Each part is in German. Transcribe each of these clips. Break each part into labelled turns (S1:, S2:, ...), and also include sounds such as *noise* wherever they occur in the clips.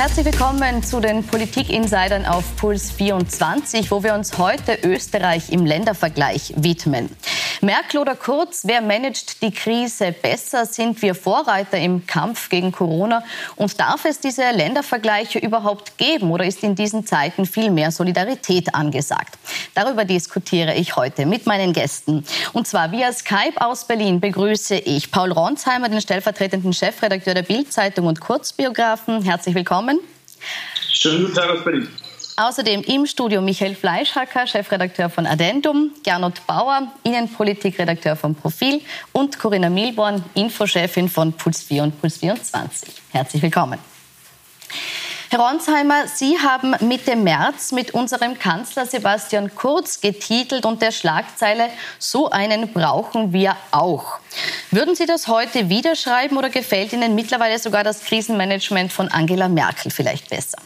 S1: Herzlich willkommen zu den Politik-Insidern auf Puls 24, wo wir uns heute Österreich im Ländervergleich widmen. Merkel oder Kurz, wer managt die Krise besser? Sind wir Vorreiter im Kampf gegen Corona? Und darf es diese Ländervergleiche überhaupt geben? Oder ist in diesen Zeiten viel mehr Solidarität angesagt? Darüber diskutiere ich heute mit meinen Gästen. Und zwar via Skype aus Berlin begrüße ich Paul Ronsheimer, den stellvertretenden Chefredakteur der Bild-Zeitung und Kurzbiografen. Herzlich willkommen.
S2: Schönen guten Tag aus Berlin.
S1: Außerdem im Studio Michael Fleischhacker, Chefredakteur von Addendum, Gernot Bauer, Innenpolitikredakteur von Profil und Corinna Milborn, Infochefin von Puls 4 und Puls 24. Herzlich willkommen. Herr Ronsheimer, Sie haben Mitte März mit unserem Kanzler Sebastian Kurz getitelt und der Schlagzeile So einen brauchen wir auch. Würden Sie das heute wieder schreiben oder gefällt Ihnen mittlerweile sogar das Krisenmanagement von Angela Merkel vielleicht besser?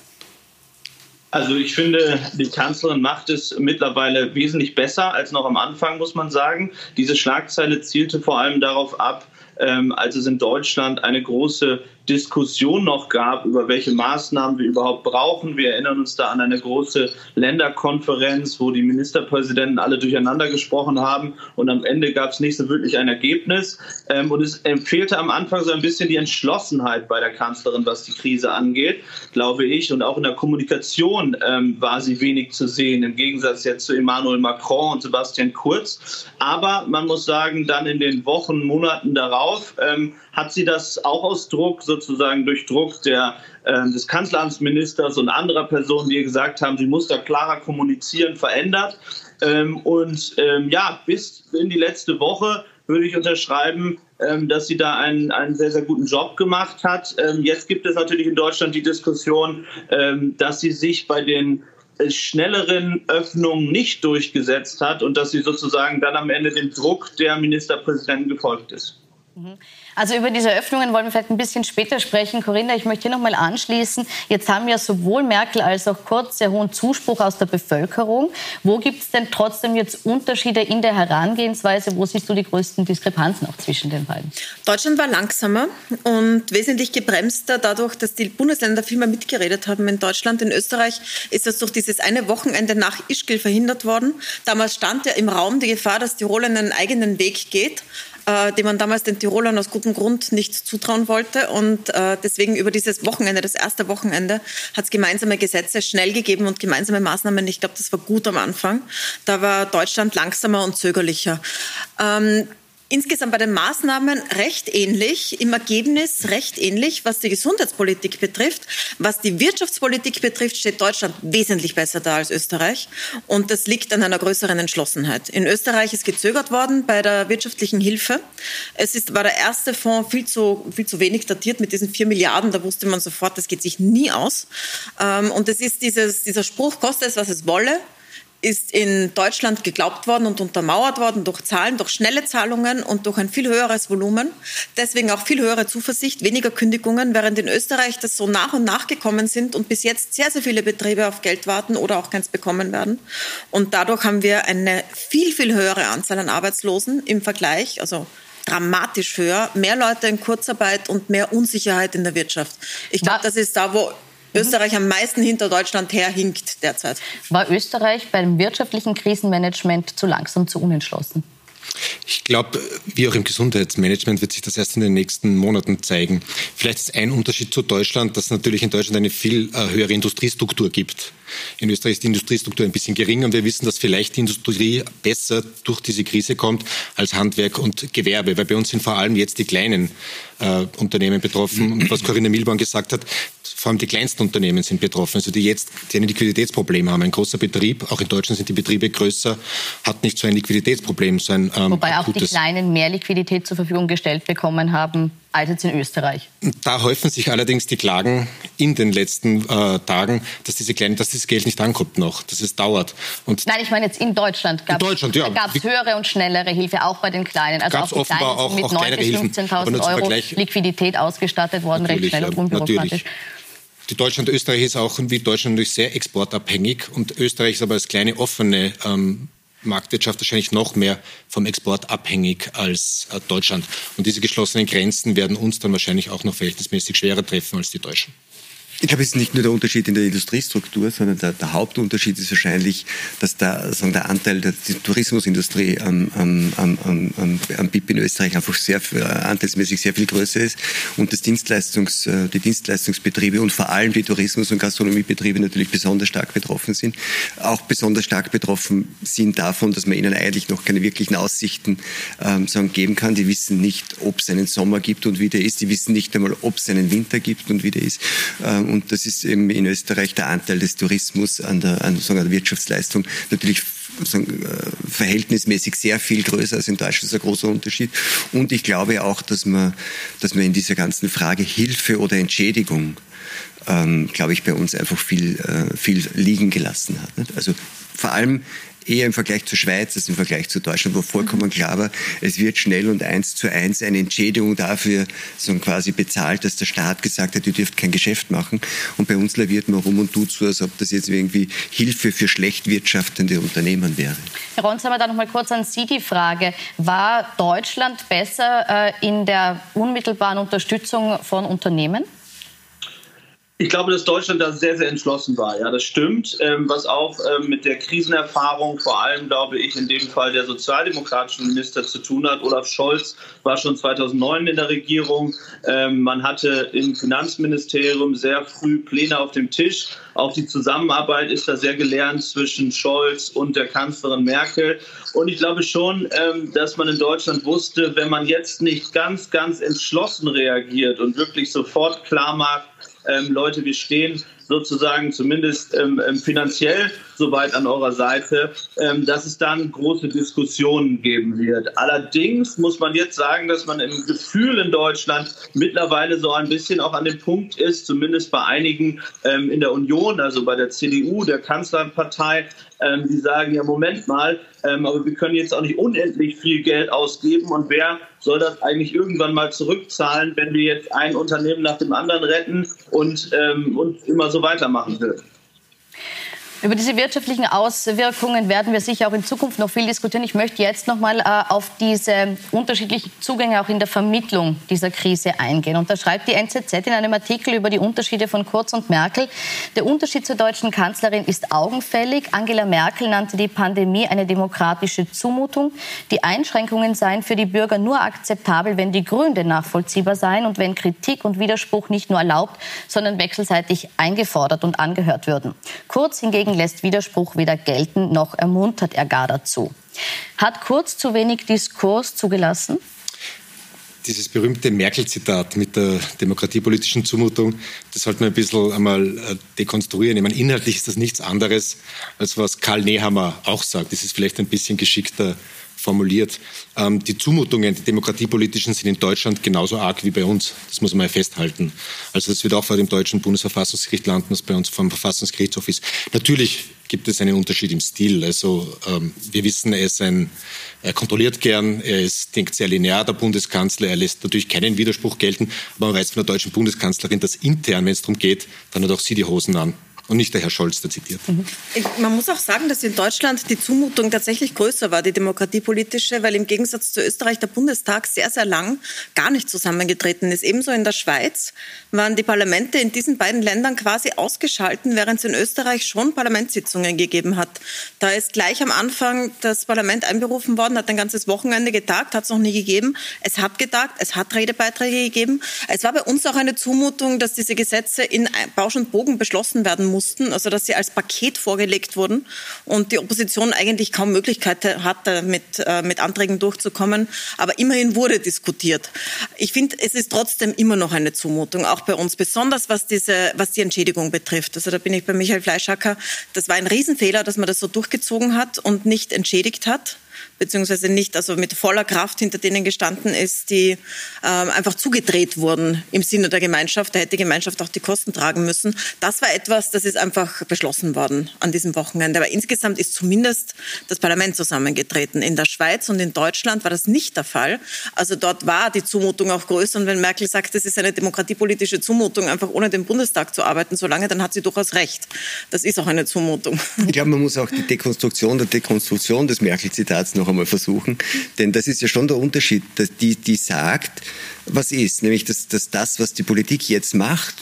S2: Also ich finde, die Kanzlerin macht es mittlerweile wesentlich besser als noch am Anfang, muss man sagen. Diese Schlagzeile zielte vor allem darauf ab, ähm, als es in Deutschland eine große Diskussion noch gab, über welche Maßnahmen wir überhaupt brauchen. Wir erinnern uns da an eine große Länderkonferenz, wo die Ministerpräsidenten alle durcheinander gesprochen haben und am Ende gab es nicht so wirklich ein Ergebnis. Ähm, und es fehlte am Anfang so ein bisschen die Entschlossenheit bei der Kanzlerin, was die Krise angeht, glaube ich. Und auch in der Kommunikation ähm, war sie wenig zu sehen, im Gegensatz jetzt zu Emmanuel Macron und Sebastian Kurz. Aber man muss sagen, dann in den Wochen, Monaten darauf ähm, hat sie das auch aus Druck, sozusagen durch Druck der, äh, des Kanzleramtsministers und anderer Personen, die gesagt haben, sie muss da klarer kommunizieren, verändert. Ähm, und ähm, ja, bis in die letzte Woche würde ich unterschreiben, ähm, dass sie da einen, einen sehr, sehr guten Job gemacht hat. Ähm, jetzt gibt es natürlich in Deutschland die Diskussion, ähm, dass sie sich bei den äh, schnelleren Öffnungen nicht durchgesetzt hat und dass sie sozusagen dann am Ende dem Druck der Ministerpräsidenten gefolgt ist.
S1: Mhm. Also über diese Öffnungen wollen wir vielleicht ein bisschen später sprechen. Corinna, ich möchte hier noch mal anschließen. Jetzt haben ja sowohl Merkel als auch Kurz sehr hohen Zuspruch aus der Bevölkerung. Wo gibt es denn trotzdem jetzt Unterschiede in der Herangehensweise? Wo siehst du die größten Diskrepanzen auch zwischen den beiden?
S3: Deutschland war langsamer und wesentlich gebremster dadurch, dass die Bundesländer viel mehr mitgeredet haben in Deutschland. In Österreich ist das durch dieses eine Wochenende nach Ischgl verhindert worden. Damals stand ja im Raum die Gefahr, dass Tirol einen eigenen Weg geht äh, die man damals den Tirolern aus gutem Grund nicht zutrauen wollte. Und äh, deswegen über dieses Wochenende, das erste Wochenende, hat es gemeinsame Gesetze schnell gegeben und gemeinsame Maßnahmen. Ich glaube, das war gut am Anfang. Da war Deutschland langsamer und zögerlicher. Ähm, insgesamt bei den Maßnahmen recht ähnlich, im Ergebnis recht ähnlich, was die Gesundheitspolitik betrifft. Was die Wirtschaftspolitik betrifft, steht Deutschland wesentlich besser da als Österreich. Und das liegt an einer größeren Entschlossenheit. In Österreich ist gezögert worden bei der wirtschaftlichen Hilfe. Es ist, war der erste Fonds viel zu, viel zu wenig datiert mit diesen vier Milliarden. Da wusste man sofort, das geht sich nie aus. Ähm, und es ist dieses, dieser Spruch, koste es, was es wolle ist in Deutschland geglaubt worden und untermauert worden durch Zahlen, durch schnelle Zahlungen und durch ein viel höheres Volumen. Deswegen auch viel höhere Zuversicht, weniger Kündigungen, während in Österreich das so nach und nach gekommen sind und bis jetzt sehr, sehr viele Betriebe auf Geld warten oder auch keins bekommen werden. Und dadurch haben wir eine viel, viel höhere Anzahl an Arbeitslosen im Vergleich, also dramatisch höher, mehr Leute in Kurzarbeit und mehr Unsicherheit in der Wirtschaft. Ich glaube, das ist da, wo Österreich am meisten hinter Deutschland herhinkt derzeit.
S1: War Österreich beim wirtschaftlichen Krisenmanagement zu langsam, zu unentschlossen?
S4: Ich glaube, wie auch im Gesundheitsmanagement wird sich das erst in den nächsten Monaten zeigen. Vielleicht ist ein Unterschied zu Deutschland, dass es natürlich in Deutschland eine viel äh, höhere Industriestruktur gibt. In Österreich ist die Industriestruktur ein bisschen geringer und wir wissen, dass vielleicht die Industrie besser durch diese Krise kommt als Handwerk und Gewerbe, weil bei uns sind vor allem jetzt die kleinen äh, Unternehmen betroffen. Und was Corinna Milborn gesagt hat, vor allem die kleinsten Unternehmen sind betroffen, also die jetzt die ein Liquiditätsproblem haben. Ein großer Betrieb, auch in Deutschland sind die Betriebe größer, hat nicht so ein Liquiditätsproblem. So ein,
S1: ähm, Wobei auch die Kleinen mehr Liquidität zur Verfügung gestellt bekommen haben als jetzt in Österreich.
S4: Da häufen sich allerdings die Klagen in den letzten äh, Tagen, dass diese kleinen, dass dieses Geld nicht ankommt noch, dass es dauert.
S1: Und Nein, ich meine jetzt in Deutschland gab es ja. höhere und schnellere Hilfe, auch bei den Kleinen.
S4: Also auch die Kleinen sind
S1: mit 9.000 bis 15.000 Euro Liquidität ausgestattet worden, recht schnell und unbürokratisch.
S4: Ja, die Deutschland Österreich ist auch wie Deutschland natürlich sehr exportabhängig und Österreich ist aber als kleine offene ähm, Marktwirtschaft wahrscheinlich noch mehr vom Export abhängig als äh, Deutschland. Und diese geschlossenen Grenzen werden uns dann wahrscheinlich auch noch verhältnismäßig schwerer treffen als die Deutschen.
S5: Ich glaube, es ist nicht nur der Unterschied in der Industriestruktur, sondern der, der Hauptunterschied ist wahrscheinlich, dass da, sagen, der Anteil der Tourismusindustrie am, am, am, am, BIP in Österreich einfach sehr, anteilsmäßig sehr viel größer ist und das Dienstleistungs, äh, die Dienstleistungsbetriebe und vor allem die Tourismus- und Gastronomiebetriebe natürlich besonders stark betroffen sind. Auch besonders stark betroffen sind davon, dass man ihnen eigentlich noch keine wirklichen Aussichten ähm, sagen, geben kann. Die wissen nicht, ob es einen Sommer gibt und wie der ist. Die wissen nicht einmal, ob es einen Winter gibt und wie der ist. Ähm, und das ist eben in Österreich der Anteil des Tourismus an der, an, sagen, an der Wirtschaftsleistung natürlich sagen, äh, verhältnismäßig sehr viel größer als in Deutschland. Das ist ein großer Unterschied. Und ich glaube auch, dass man, dass man in dieser ganzen Frage Hilfe oder Entschädigung ähm, glaube ich, bei uns einfach viel, äh, viel liegen gelassen hat. Nicht? Also vor allem eher im Vergleich zur Schweiz als im Vergleich zu Deutschland, wo vollkommen klar war, es wird schnell und eins zu eins eine Entschädigung dafür so quasi bezahlt, dass der Staat gesagt hat, ihr dürft kein Geschäft machen. Und bei uns laviert man rum und tut so, als ob das jetzt irgendwie Hilfe für schlecht wirtschaftende Unternehmen wäre.
S1: Herr Ronsheimer, da noch mal kurz an Sie die Frage. War Deutschland besser äh, in der unmittelbaren Unterstützung von Unternehmen?
S2: Ich glaube, dass Deutschland da sehr, sehr entschlossen war. Ja, das stimmt. Ähm, was auch ähm, mit der Krisenerfahrung, vor allem, glaube ich, in dem Fall der sozialdemokratischen Minister zu tun hat. Olaf Scholz war schon 2009 in der Regierung. Ähm, man hatte im Finanzministerium sehr früh Pläne auf dem Tisch. Auch die Zusammenarbeit ist da sehr gelernt zwischen Scholz und der Kanzlerin Merkel. Und ich glaube schon, ähm, dass man in Deutschland wusste, wenn man jetzt nicht ganz, ganz entschlossen reagiert und wirklich sofort klar macht, ähm, Leute, wir stehen sozusagen zumindest ähm, ähm, finanziell soweit an eurer Seite, ähm, dass es dann große Diskussionen geben wird. Allerdings muss man jetzt sagen, dass man im Gefühl in Deutschland mittlerweile so ein bisschen auch an dem Punkt ist, zumindest bei einigen ähm, in der Union, also bei der CDU, der Kanzlerpartei, ähm, die sagen, ja, Moment mal, aber wir können jetzt auch nicht unendlich viel Geld ausgeben und wer soll das eigentlich irgendwann mal zurückzahlen, wenn wir jetzt ein Unternehmen nach dem anderen retten und, und immer so weitermachen will?
S1: Über diese wirtschaftlichen Auswirkungen werden wir sicher auch in Zukunft noch viel diskutieren. Ich möchte jetzt noch mal äh, auf diese unterschiedlichen Zugänge auch in der Vermittlung dieser Krise eingehen. Und da schreibt die NZZ in einem Artikel über die Unterschiede von Kurz und Merkel. Der Unterschied zur deutschen Kanzlerin ist augenfällig. Angela Merkel nannte die Pandemie eine demokratische Zumutung. Die Einschränkungen seien für die Bürger nur akzeptabel, wenn die Gründe nachvollziehbar seien und wenn Kritik und Widerspruch nicht nur erlaubt, sondern wechselseitig eingefordert und angehört würden. Kurz hingegen lässt Widerspruch weder gelten noch ermuntert er gar dazu. Hat Kurz zu wenig Diskurs zugelassen?
S4: Dieses berühmte Merkel-Zitat mit der demokratiepolitischen Zumutung, das sollte man ein bisschen einmal äh, dekonstruieren. Ich meine, inhaltlich ist das nichts anderes, als was Karl Nehammer auch sagt. Das ist vielleicht ein bisschen geschickter formuliert. Ähm, die Zumutungen, die demokratiepolitischen, sind in Deutschland genauso arg wie bei uns. Das muss man ja festhalten. Also das wird auch vor dem deutschen Bundesverfassungsgericht landen, was bei uns vom Verfassungsgerichtshof ist. Natürlich gibt es einen Unterschied im Stil. Also ähm, wir wissen, er ein, er kontrolliert gern, er ist, denkt sehr linear, der Bundeskanzler, er lässt natürlich keinen Widerspruch gelten, aber man weiß von der deutschen Bundeskanzlerin, dass intern, wenn es darum geht, dann hat auch sie die Hosen an und nicht der Herr Scholz, der zitiert. Mhm.
S3: Man muss auch sagen, dass in Deutschland die Zumutung tatsächlich größer war, die demokratiepolitische, weil im Gegensatz zu Österreich der Bundestag sehr, sehr lang gar nicht zusammengetreten ist. Ebenso in der Schweiz waren die Parlamente in diesen beiden Ländern quasi ausgeschalten, während es in Österreich schon Parlamentssitzungen gegeben hat. Da ist gleich am Anfang das Parlament einberufen worden, hat ein ganzes Wochenende getagt, hat es noch nie gegeben. Es hat getagt, es hat Redebeiträge gegeben. Es war bei uns auch eine Zumutung, dass diese Gesetze in Bausch und Bogen beschlossen werden mussten, also dass sie als Paket vorgelegt wurden und die Opposition eigentlich kaum Möglichkeit hatte, mit, äh, mit Anträgen durchzukommen. Aber immerhin wurde diskutiert. Ich finde, es ist trotzdem immer noch eine Zumutung, auch bei uns, besonders was, diese, was die Entschädigung betrifft. Also da bin ich bei Michael Fleischacker. Das war ein Riesenfehler, dass man das so durchgezogen hat und nicht entschädigt hat beziehungsweise nicht also mit voller Kraft hinter denen gestanden ist, die äh, einfach zugedreht wurden im Sinne der Gemeinschaft. Da hätte die Gemeinschaft auch die Kosten tragen müssen. Das war etwas, das ist einfach beschlossen worden an diesem Wochenende. Aber insgesamt ist zumindest das Parlament zusammengetreten. In der Schweiz und in Deutschland war das nicht der Fall. Also dort war die Zumutung auch größer. Und wenn Merkel sagt, es ist eine demokratiepolitische Zumutung, einfach ohne den Bundestag zu arbeiten, so lange, dann hat sie durchaus recht. Das ist auch eine Zumutung.
S5: Ich glaube, man muss auch die Dekonstruktion der Dekonstruktion des Merkel-Zitats noch einmal versuchen. Denn das ist ja schon der Unterschied, dass die, die sagt, was ist, nämlich dass, dass das, was die Politik jetzt macht,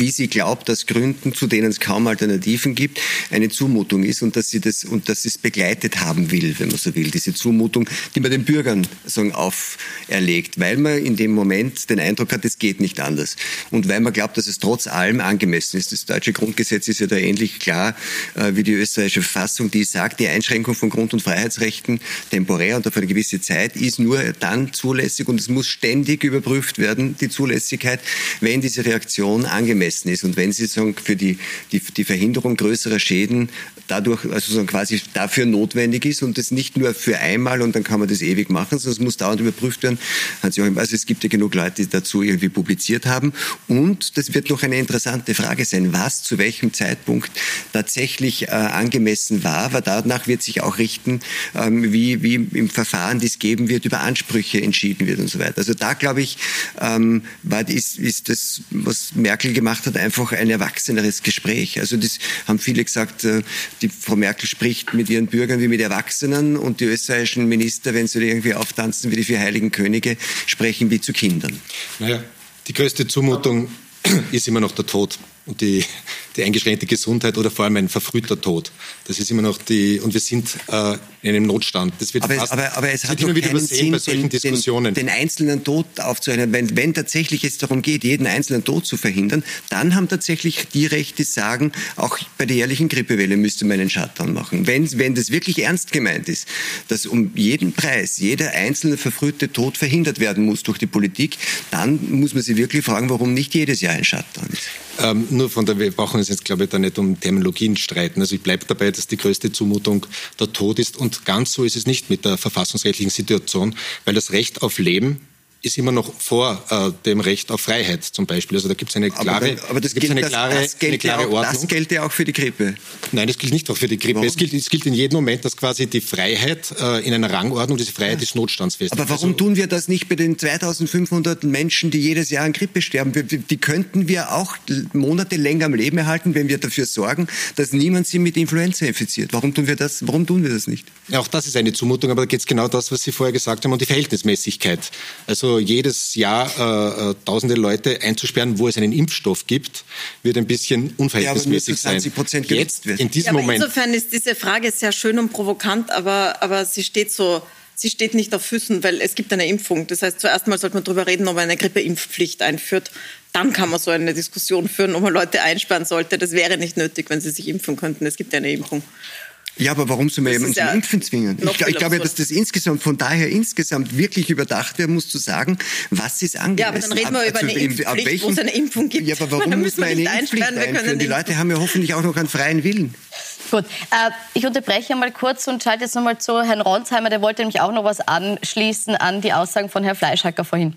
S5: wie sie glaubt, aus Gründen, zu denen es kaum Alternativen gibt, eine Zumutung ist und dass sie das und dass sie es begleitet haben will, wenn man so will, diese Zumutung, die man den Bürgern sagen, auferlegt, weil man in dem Moment den Eindruck hat, es geht nicht anders und weil man glaubt, dass es trotz allem angemessen ist. Das deutsche Grundgesetz ist ja da ähnlich klar äh, wie die österreichische Verfassung, die sagt, die Einschränkung von Grund- und Freiheitsrechten temporär und auf eine gewisse Zeit ist nur dann zulässig und es muss ständig überprüft werden, die Zulässigkeit, wenn diese Reaktion angemessen ist. Und wenn sie sagen, für die, die, die Verhinderung größerer Schäden dadurch, also so quasi dafür notwendig ist und das nicht nur für einmal und dann kann man das ewig machen, sondern es muss dauernd überprüft werden. Also es gibt ja genug Leute, die dazu irgendwie publiziert haben. Und das wird noch eine interessante Frage sein, was zu welchem Zeitpunkt tatsächlich äh, angemessen war, weil danach wird sich auch richten, ähm, wie, wie im Verfahren, das geben wird, über Ansprüche entschieden wird und so weiter. Also da glaube ich, ähm, war, ist, ist das, was Merkel gemacht hat, einfach ein erwachseneres Gespräch. Also das haben viele gesagt, äh, die Frau Merkel spricht mit ihren Bürgern wie mit Erwachsenen und die österreichischen Minister, wenn sie irgendwie auftanzen wie die vier heiligen Könige, sprechen wie zu Kindern.
S4: Naja, die größte Zumutung ist immer noch der Tod die, die eingeschränkte Gesundheit oder vor allem ein verfrühter Tod. Das ist immer noch die, und wir sind äh, in einem Notstand. Das wird
S5: aber,
S4: fast,
S5: aber, aber es hat
S4: immer wieder
S5: übersehen, Sinn,
S4: bei solchen
S5: den,
S4: Diskussionen.
S5: Den, den einzelnen Tod aufzuhören. Wenn, wenn tatsächlich es darum geht, jeden einzelnen Tod zu verhindern, dann haben tatsächlich die Rechte, die sagen, auch bei der jährlichen Grippewelle müsste man einen Shutdown machen. Wenn, wenn das wirklich ernst gemeint ist, dass um jeden Preis jeder einzelne verfrühte Tod verhindert werden muss durch die Politik, dann muss man sich wirklich fragen, warum nicht jedes Jahr ein Shutdown ist.
S4: Ähm, nur von der, wir brauchen uns jetzt, glaube ich, da nicht um Terminologien streiten. Also ich bleibe dabei, dass die größte Zumutung der Tod ist. Und ganz so ist es nicht mit der verfassungsrechtlichen Situation, weil das Recht auf Leben ist immer noch vor äh, dem Recht auf Freiheit zum Beispiel. Also da gibt es eine klare,
S5: aber, aber das gilt,
S4: eine
S5: das,
S4: klare,
S5: das gilt
S4: eine klare
S5: ja auch,
S4: Ordnung.
S5: Das gilt ja auch für die Grippe.
S4: Nein, das gilt nicht auch für die Grippe. Es gilt, es gilt in jedem Moment, dass quasi die Freiheit äh, in einer Rangordnung, diese Freiheit ja. des Notstands fest.
S5: Aber warum also, tun wir das nicht bei den 2500 Menschen, die jedes Jahr an Grippe sterben? Wir, die könnten wir auch Monate länger am Leben erhalten, wenn wir dafür sorgen, dass niemand sie mit Influenza infiziert. Warum tun wir das, warum tun wir das nicht?
S4: Ja, auch das ist eine Zumutung, aber da geht es genau das, was Sie vorher gesagt haben, um die Verhältnismäßigkeit. Also jedes Jahr Jahr äh, tausende Leute einzusperren, wo es einen Impfstoff gibt, wird ein bisschen unverhältnismäßig
S5: ja, aber
S4: sein.
S5: Prozent
S4: Jetzt,
S5: wird.
S4: in diesem
S3: ja, aber
S4: Moment.
S3: Insofern ist diese Frage sehr schön und provokant, aber, aber sie steht so sie steht nicht auf Füßen, weil es gibt eine Impfung. Das heißt, zuerst mal sollte man darüber reden, ob man eine Grippeimpfpflicht einführt. Dann kann man so eine Diskussion führen, ob man Leute einsperren sollte. Das wäre nicht nötig, wenn sie sich impfen könnten. Es gibt ja eine Impfung.
S5: Ja, aber warum soll man jemanden zum Impfen zwingen? Ich, ich glaube ja, dass das insgesamt, von daher insgesamt wirklich überdacht werden muss, zu sagen, was ist angemessen. Ja,
S3: aber dann reden wir ab, über also eine Impfpflicht, wo es eine Impfung gibt.
S5: Ja, aber warum *laughs* muss man eine Impfpflicht einführen? Die Leute haben ja hoffentlich auch noch einen freien Willen.
S1: Gut, äh, ich unterbreche mal kurz und schalte jetzt nochmal zu Herrn Ronsheimer. Der wollte nämlich auch noch was anschließen an die Aussagen von Herrn Fleischhacker vorhin.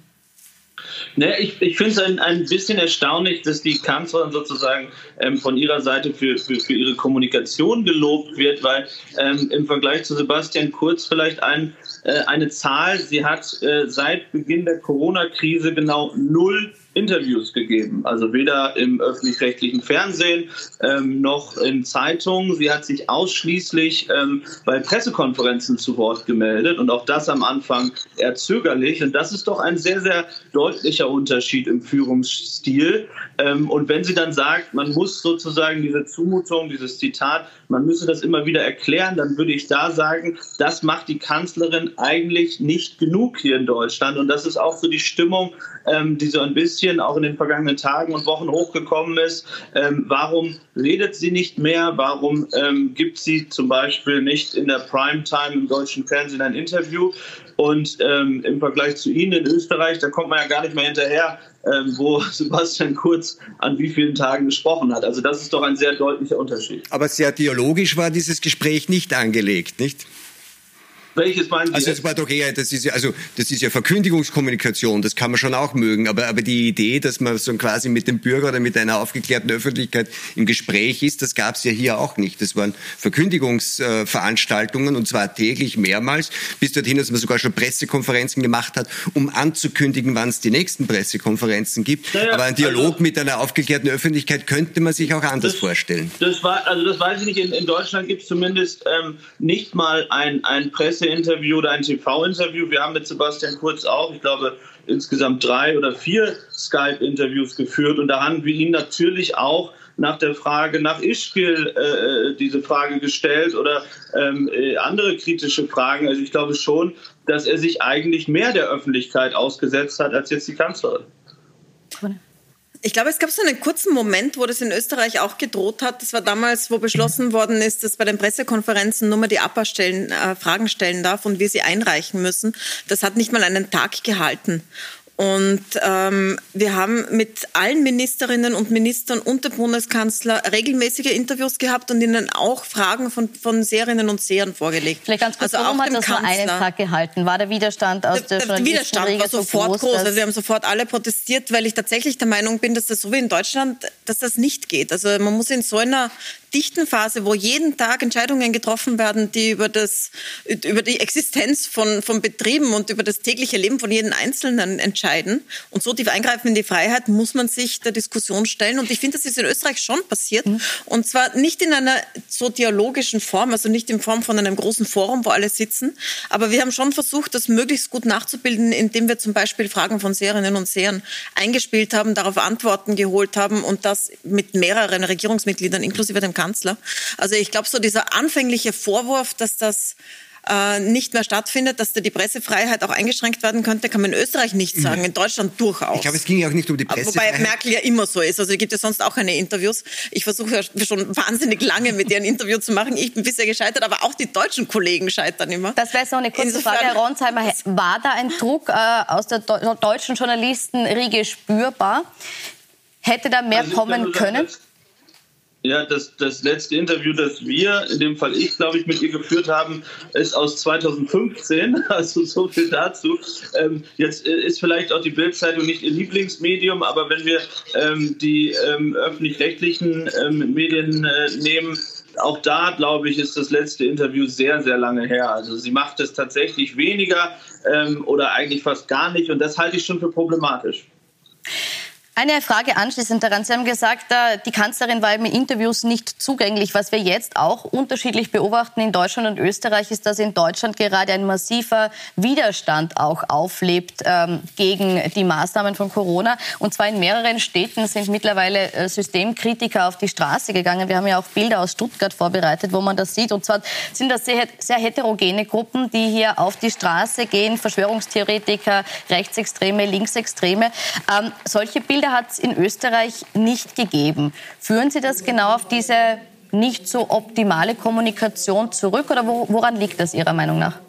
S2: Ne, ich ich finde es ein, ein bisschen erstaunlich, dass die Kanzlerin sozusagen ähm, von ihrer Seite für, für, für ihre Kommunikation gelobt wird, weil ähm, im Vergleich zu Sebastian Kurz vielleicht ein, äh, eine Zahl, sie hat äh, seit Beginn der Corona-Krise genau null Interviews gegeben. Also weder im öffentlich-rechtlichen Fernsehen ähm, noch in Zeitungen. Sie hat sich ausschließlich ähm, bei Pressekonferenzen zu Wort gemeldet und auch das am Anfang eher zögerlich. Und das ist doch ein sehr, sehr deutlicher Unterschied im Führungsstil. Ähm, und wenn sie dann sagt, man muss sozusagen diese Zumutung, dieses Zitat, man müsse das immer wieder erklären, dann würde ich da sagen, das macht die Kanzlerin eigentlich nicht genug hier in Deutschland. Und das ist auch so die Stimmung, ähm, die so ein bisschen auch in den vergangenen Tagen und Wochen hochgekommen ist. Ähm, warum redet sie nicht mehr? Warum gibt sie zum Beispiel nicht in der Primetime im deutschen Fernsehen ein Interview? Und ähm, im Vergleich zu Ihnen in Österreich, da kommt man ja gar nicht mehr hinterher, ähm, wo *laughs* Sebastian Kurz an wie vielen Tagen gesprochen hat. Also das ist doch ein sehr deutlicher Unterschied.
S5: Aber sehr dialogisch war dieses Gespräch nicht angelegt, nicht?
S2: Welches meinen Sie?
S5: Also das war doch eher, das ist ja, also das ist ja Verkündigungskommunikation, das kann man schon auch mögen, aber, aber die Idee, dass man so quasi mit dem Bürger oder mit einer aufgeklärten Öffentlichkeit im Gespräch ist, das gab es ja hier auch nicht. Das waren Verkündigungsveranstaltungen und zwar täglich mehrmals, bis dorthin, dass man sogar schon Pressekonferenzen gemacht hat, um anzukündigen, wann es die nächsten Pressekonferenzen gibt. Ja, ja, aber ein Dialog also, mit einer aufgeklärten Öffentlichkeit könnte man sich auch anders
S2: das,
S5: vorstellen.
S2: Das war, also das weiß ich nicht. In, in Deutschland gibt es zumindest ähm, nicht mal ein, ein Presse Fernsehinterview oder ein TV-Interview. Wir haben mit Sebastian Kurz auch, ich glaube, insgesamt drei oder vier Skype-Interviews geführt und da haben wir ihn natürlich auch nach der Frage nach Ischgl äh, diese Frage gestellt oder ähm, äh, andere kritische Fragen. Also ich glaube schon, dass er sich eigentlich mehr der Öffentlichkeit ausgesetzt hat als jetzt die Kanzlerin.
S3: Ich glaube, es gab so einen kurzen Moment, wo das in Österreich auch gedroht hat. Das war damals, wo beschlossen worden ist, dass bei den Pressekonferenzen nur mal die APA stellen, äh, Fragen stellen darf und wir sie einreichen müssen. Das hat nicht mal einen Tag gehalten. Und ähm, wir haben mit allen Ministerinnen und Ministern und dem Bundeskanzler regelmäßige Interviews gehabt und ihnen auch Fragen von, von Seherinnen und Sehern vorgelegt.
S1: Vielleicht ganz kurz, also warum hat das Kanzler. nur einen Tag gehalten? War der Widerstand aus der, der, der Widerstand war
S3: sofort
S1: groß?
S3: groß. Also wir haben sofort alle protestiert, weil ich tatsächlich der Meinung bin, dass das so wie in Deutschland, dass das nicht geht. Also man muss in so einer dichten Phase, wo jeden Tag Entscheidungen getroffen werden, die über, das, über die Existenz von, von Betrieben und über das tägliche Leben von jedem Einzelnen entscheiden und so tief eingreifen in die Freiheit, muss man sich der Diskussion stellen. Und ich finde, das ist in Österreich schon passiert. Mhm. Und zwar nicht in einer so dialogischen Form, also nicht in Form von einem großen Forum, wo alle sitzen. Aber wir haben schon versucht, das möglichst gut nachzubilden, indem wir zum Beispiel Fragen von Seherinnen und Sehern eingespielt haben, darauf Antworten geholt haben und das mit mehreren Regierungsmitgliedern, inklusive dem Kanzler. Also ich glaube, so dieser anfängliche Vorwurf, dass das äh, nicht mehr stattfindet, dass da die Pressefreiheit auch eingeschränkt werden könnte, kann man in Österreich nicht sagen, in Deutschland durchaus.
S5: Ich glaube, es ging ja auch nicht um die Pressefreiheit.
S3: Wobei Merkel ja immer so ist. Also es gibt ja sonst auch keine Interviews. Ich versuche ja schon wahnsinnig lange mit ihr ein Interview zu machen. Ich bin bisher gescheitert, aber auch die deutschen Kollegen scheitern immer.
S1: Das wäre jetzt noch eine kurze Insofern, Frage, Herr Ronsheimer. War da ein Druck äh, aus der deutschen Journalistenriege spürbar? Hätte da mehr also kommen können?
S2: Ja, das, das letzte Interview, das wir, in dem Fall ich, glaube ich, mit ihr geführt haben, ist aus 2015. *laughs* Also so viel dazu. Ähm, jetzt äh, ist vielleicht auch die Bildzeitung nicht ihr Lieblingsmedium, aber wenn wir ähm, die ähm, öffentlich-rechtlichen ähm, Medien äh, nehmen, auch da, glaube ich, ist das letzte Interview sehr, sehr lange her. Also sie macht es tatsächlich weniger ähm, oder eigentlich fast gar nicht und das halte ich schon für problematisch.
S1: Eine Frage anschließend daran. Sie haben gesagt, äh, die Kanzlerin war in Interviews nicht zugänglich. Was wir jetzt auch unterschiedlich beobachten in Deutschland und Österreich ist, dass in Deutschland gerade ein massiver Widerstand auch auflebt ähm, gegen die Maßnahmen von Corona. Und zwar in mehreren Städten sind mittlerweile äh, Systemkritiker auf die Straße gegangen. Wir haben ja auch Bilder aus Stuttgart vorbereitet, wo man das sieht. Und zwar sind das sehr, sehr heterogene Gruppen, die hier auf die Straße gehen. Verschwörungstheoretiker, Rechtsextreme, Linksextreme. Ähm, solche Bilder Bilder hat es in Österreich nicht gegeben. Führen Sie das genau auf diese nicht so optimale Kommunikation zurück oder woran liegt das Ihrer Meinung nach?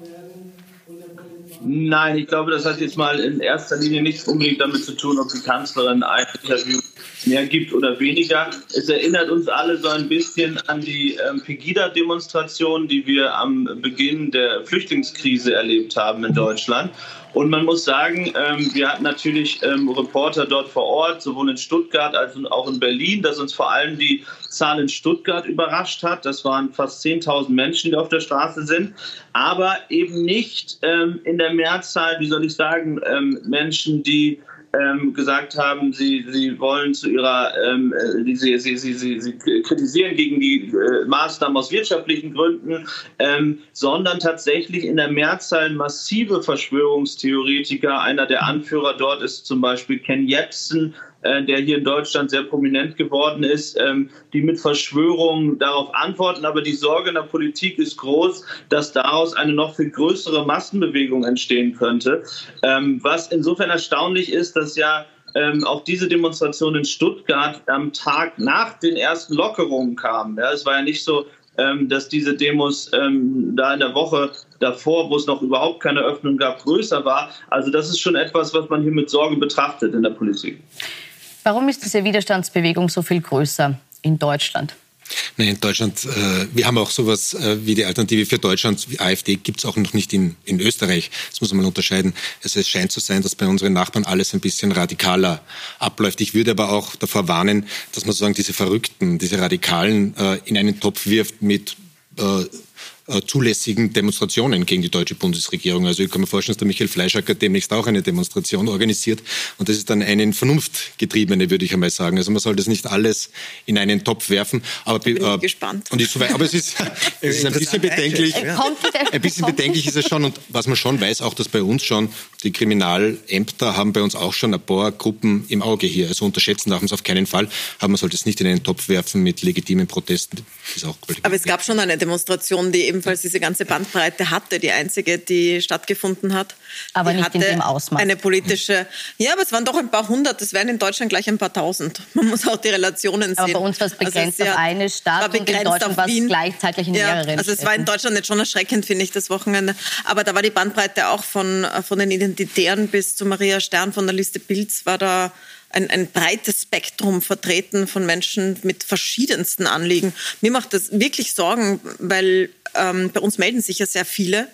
S2: Nein, ich glaube, das hat jetzt mal in erster Linie nichts unbedingt damit zu tun, ob die Kanzlerin ein Interview mehr gibt oder weniger. Es erinnert uns alle so ein bisschen an die ähm, Pegida-Demonstration, die wir am Beginn der Flüchtlingskrise erlebt haben in Deutschland. Und man muss sagen, ähm, wir hatten natürlich ähm, Reporter dort vor Ort, sowohl in Stuttgart als auch in Berlin, dass uns vor allem die Zahl in Stuttgart überrascht hat. Das waren fast 10.000 Menschen, die auf der Straße sind, aber eben nicht ähm, in der Mehrzahl, wie soll ich sagen, ähm, Menschen, die ähm, gesagt haben, sie, sie wollen zu ihrer, ähm, äh, sie, sie, sie, sie, sie kritisieren gegen die äh, Maßnahmen aus wirtschaftlichen Gründen, ähm, sondern tatsächlich in der Mehrzahl massive Verschwörungstheoretiker. Einer der Anführer dort ist zum Beispiel Ken Jebsen, der hier in Deutschland sehr prominent geworden ist, ähm, die mit Verschwörungen darauf antworten. Aber die Sorge in der Politik ist groß, dass daraus eine noch viel größere Massenbewegung entstehen könnte. Ähm, was insofern erstaunlich ist, dass ja ähm, auch diese Demonstration in Stuttgart am Tag nach den ersten Lockerungen kam. Ja, es war ja nicht so, ähm, dass diese Demos ähm, da in der Woche davor, wo es noch überhaupt keine Öffnung gab, größer war. Also das ist schon etwas, was man hier mit Sorge betrachtet in der Politik.
S1: Warum ist diese Widerstandsbewegung so viel größer in Deutschland?
S4: Nein, in Deutschland, äh, wir haben auch sowas äh, wie die Alternative für Deutschland, wie AfD, gibt es auch noch nicht in, in Österreich. Das muss man unterscheiden. Also es scheint zu sein, dass bei unseren Nachbarn alles ein bisschen radikaler abläuft. Ich würde aber auch davor warnen, dass man sozusagen diese Verrückten, diese Radikalen äh, in einen Topf wirft mit äh, zulässigen Demonstrationen gegen die deutsche Bundesregierung. Also ich kann mir vorstellen, dass der Michael Fleischacker demnächst auch eine Demonstration organisiert. Und das ist dann eine vernunftgetriebene, würde ich einmal sagen. Also man soll das nicht alles in einen Topf werfen. Aber,
S3: bin äh, gespannt.
S4: Und weit, aber es ist, *laughs* es ist ein bisschen bedenklich. Ein bisschen bedenklich ist es schon. Und was man schon weiß, auch dass bei uns schon die Kriminalämter haben bei uns auch schon ein paar Gruppen im Auge hier. Also unterschätzen darf man es auf keinen Fall. Aber man sollte es nicht in einen Topf werfen mit legitimen Protesten.
S3: aber es gab schon eine Demonstration, die ebenfalls diese ganze Bandbreite hatte. Die einzige, die stattgefunden hat.
S1: Aber
S3: die
S1: nicht in dem Ausmaß.
S3: Eine politische. Ja, aber es waren doch ein paar hundert. Es wären in Deutschland gleich ein paar tausend. Man muss auch die Relationen sehen.
S1: Aber bei uns war es also begrenzt also auf eine Stadt und in Deutschland war es gleichzeitig in ja, mehreren
S3: Also es war in Deutschland jetzt schon erschreckend, finde ich, das Wochenende. Aber da war die Bandbreite auch von, von den Identitären bis zu Maria Stern von der Liste Pilz war da ein, ein breites Spektrum vertreten von Menschen mit verschiedensten Anliegen. Mir macht das wirklich Sorgen, weil ähm, bei uns melden sich ja sehr viele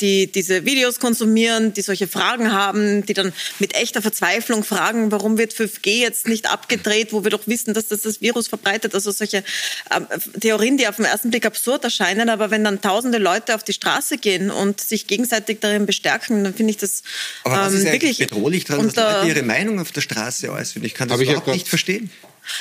S3: die diese Videos konsumieren, die solche Fragen haben, die dann mit echter Verzweiflung fragen, warum wird 5G jetzt nicht abgedreht, wo wir doch wissen, dass das das Virus verbreitet. Also solche äh, Theorien, die auf den ersten Blick absurd erscheinen, aber wenn dann tausende Leute auf die Straße gehen und sich gegenseitig darin bestärken, dann finde ich das
S5: aber was ist ähm, wirklich bedrohlich daran, dass Leute ihre Meinung auf der Straße äußern. Ich kann das überhaupt nicht verstehen.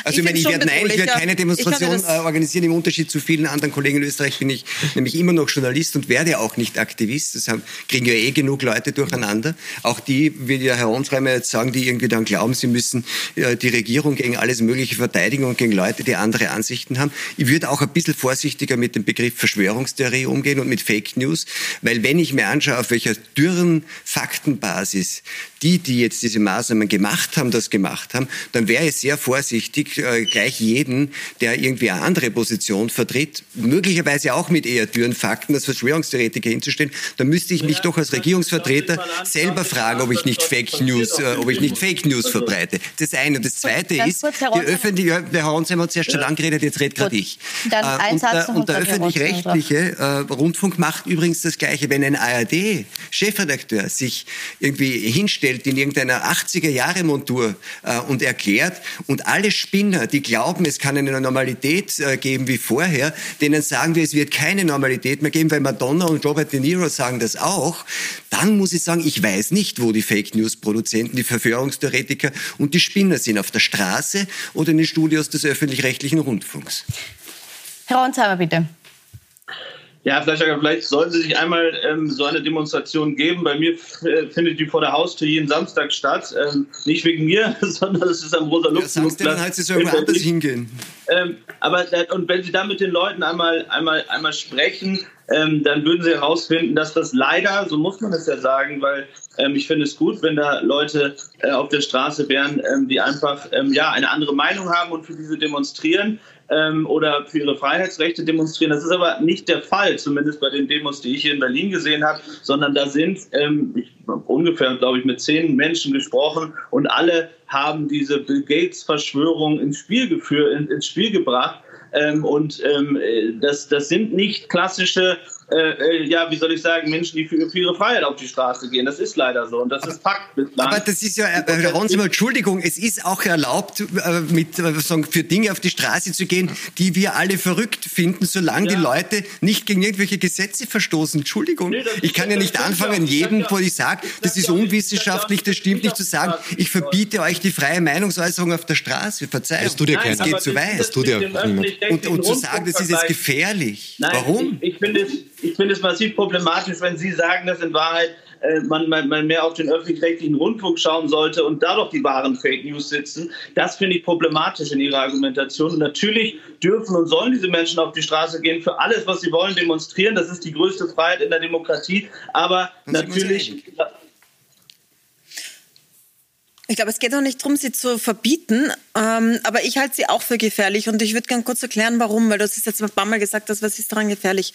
S5: Also ich, meine, ich werde nein, ich werde keine Demonstration äh, organisieren. Im Unterschied zu vielen anderen Kollegen in Österreich bin ich nämlich immer noch Journalist und werde auch nicht Aktivist. Das haben, kriegen ja eh genug Leute durcheinander. Auch die, wie der Herr Onsreimer jetzt sagen, die irgendwie dann glauben, sie müssen äh, die Regierung gegen alles Mögliche verteidigen und gegen Leute, die andere Ansichten haben. Ich würde auch ein bisschen vorsichtiger mit dem Begriff Verschwörungstheorie umgehen und mit Fake News, weil wenn ich mir anschaue, auf welcher dürren Faktenbasis die, die jetzt diese Maßnahmen gemacht haben, das gemacht haben, dann wäre ich sehr vorsichtig, äh, gleich jeden, der irgendwie eine andere Position vertritt, möglicherweise auch mit eher dürren Fakten als Verschwörungstheoretiker hinzustellen, dann müsste ich mich doch als Regierungsvertreter selber fragen, ob ich nicht Fake News, äh, ob ich nicht Fake News verbreite. Das eine. Und das zweite ist, die öffentliche, der Herr Honsheimer hat zuerst schon lang geredet, jetzt redet gerade ich. Äh, und der, und der öffentlich-rechtliche äh, Rundfunk macht übrigens das Gleiche. Wenn ein ARD-Chefredakteur sich irgendwie hinstellt, hinstellt in irgendeiner 80er-Jahre-Montur äh, und erklärt und alle Spinner, die glauben, es kann eine Normalität äh, geben wie vorher, denen sagen wir, es wird keine Normalität mehr geben, weil Madonna und Robert De Niro sagen das auch, dann muss ich sagen, ich weiß nicht, wo die Fake News-Produzenten, die Verführungstheoretiker und die Spinner sind, auf der Straße oder in den Studios des öffentlich-rechtlichen Rundfunks.
S1: Herr Ronsheimer, bitte.
S2: Ja, vielleicht, vielleicht sollten Sie sich einmal ähm, so eine Demonstration geben. Bei mir äh, findet die vor der Haustür jeden Samstag statt. Ähm, nicht wegen mir, *laughs* sondern es ist am Rosa-Luxemburg-Platz.
S5: Ja, dann halt Sie so irgendwo anders hingehen.
S2: Ähm, aber und wenn Sie da mit den Leuten einmal, einmal, einmal sprechen, ähm, dann würden Sie herausfinden, dass das leider, so muss man es ja sagen, weil ähm, ich finde es gut, wenn da Leute äh, auf der Straße wären, ähm, die einfach ja, eine andere Meinung haben und für diese demonstrieren ähm, oder für ihre Freiheitsrechte demonstrieren. Das ist aber nicht der Fall, zumindest bei den Demos, die ich hier in Berlin gesehen habe, sondern da sind ähm, ich, ungefähr, glaube ich, mit zehn Menschen gesprochen und alle haben diese Bill Gates-Verschwörung ins Spiel geführt, in, ins Spiel gebracht. Ähm, und ähm, das, das sind nicht klassische äh, äh, ja, wie soll ich sagen, Menschen, die für, für, ihre Freiheit auf die Straße gehen. Das ist leider so und das ist Fakt
S5: bislang. Aber das ist ja, äh, Herr Ronsimal, Entschuldigung, es ist auch erlaubt, äh, mit, äh, sagen, für Dinge auf die Straße zu gehen, die wir alle verrückt finden, solange ja. die Leute nicht gegen irgendwelche Gesetze verstoßen. Entschuldigung, nee, ich kann ja nicht anfangen, jedem, wo ich sage, das ist unwissenschaftlich, das stimmt nicht, zu sagen, ich verbiete euch die freie Meinungsäußerung auf der Straße. Verzeihung,
S4: das tut ja
S5: das geht zu weit.
S4: Das tut ja niemand.
S5: Und, und zu sagen, das ist jetzt gefährlich.
S2: Nein,
S5: Warum?
S2: Ich, ich finde es ich finde es massiv problematisch, wenn Sie sagen, dass in Wahrheit äh, man, man, man, mehr auf den öffentlich-rechtlichen Rundfunk schauen sollte und da doch die wahren Fake News sitzen. Das finde ich problematisch in Ihrer Argumentation. Und natürlich dürfen und sollen diese Menschen auf die Straße gehen, für alles, was sie wollen, demonstrieren. Das ist die größte Freiheit in der Demokratie. Aber natürlich
S3: ich glaube, es geht auch nicht darum, sie zu verbieten, ähm, aber ich halte sie auch für gefährlich und ich würde gerne kurz erklären, warum, weil du hast jetzt ein paar Mal gesagt, dass was ist daran gefährlich.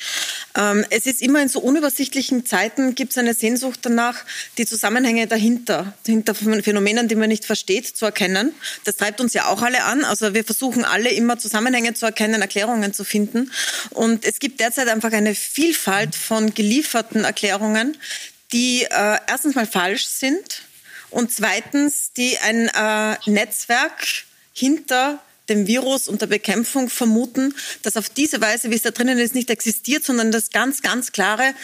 S3: Ähm, es ist immer in so unübersichtlichen Zeiten gibt es eine Sehnsucht danach, die Zusammenhänge dahinter, hinter Phänomenen, die man nicht versteht, zu erkennen. Das treibt uns ja auch alle an. Also wir versuchen alle immer Zusammenhänge zu erkennen, Erklärungen zu finden. Und es gibt derzeit einfach eine Vielfalt von gelieferten Erklärungen, die äh, erstens mal falsch sind und zweitens, die ein äh, Netzwerk hinter dem Virus und der Bekämpfung vermuten, dass auf diese Weise, wie es da drinnen ist, nicht existiert, sondern das ganz, ganz klare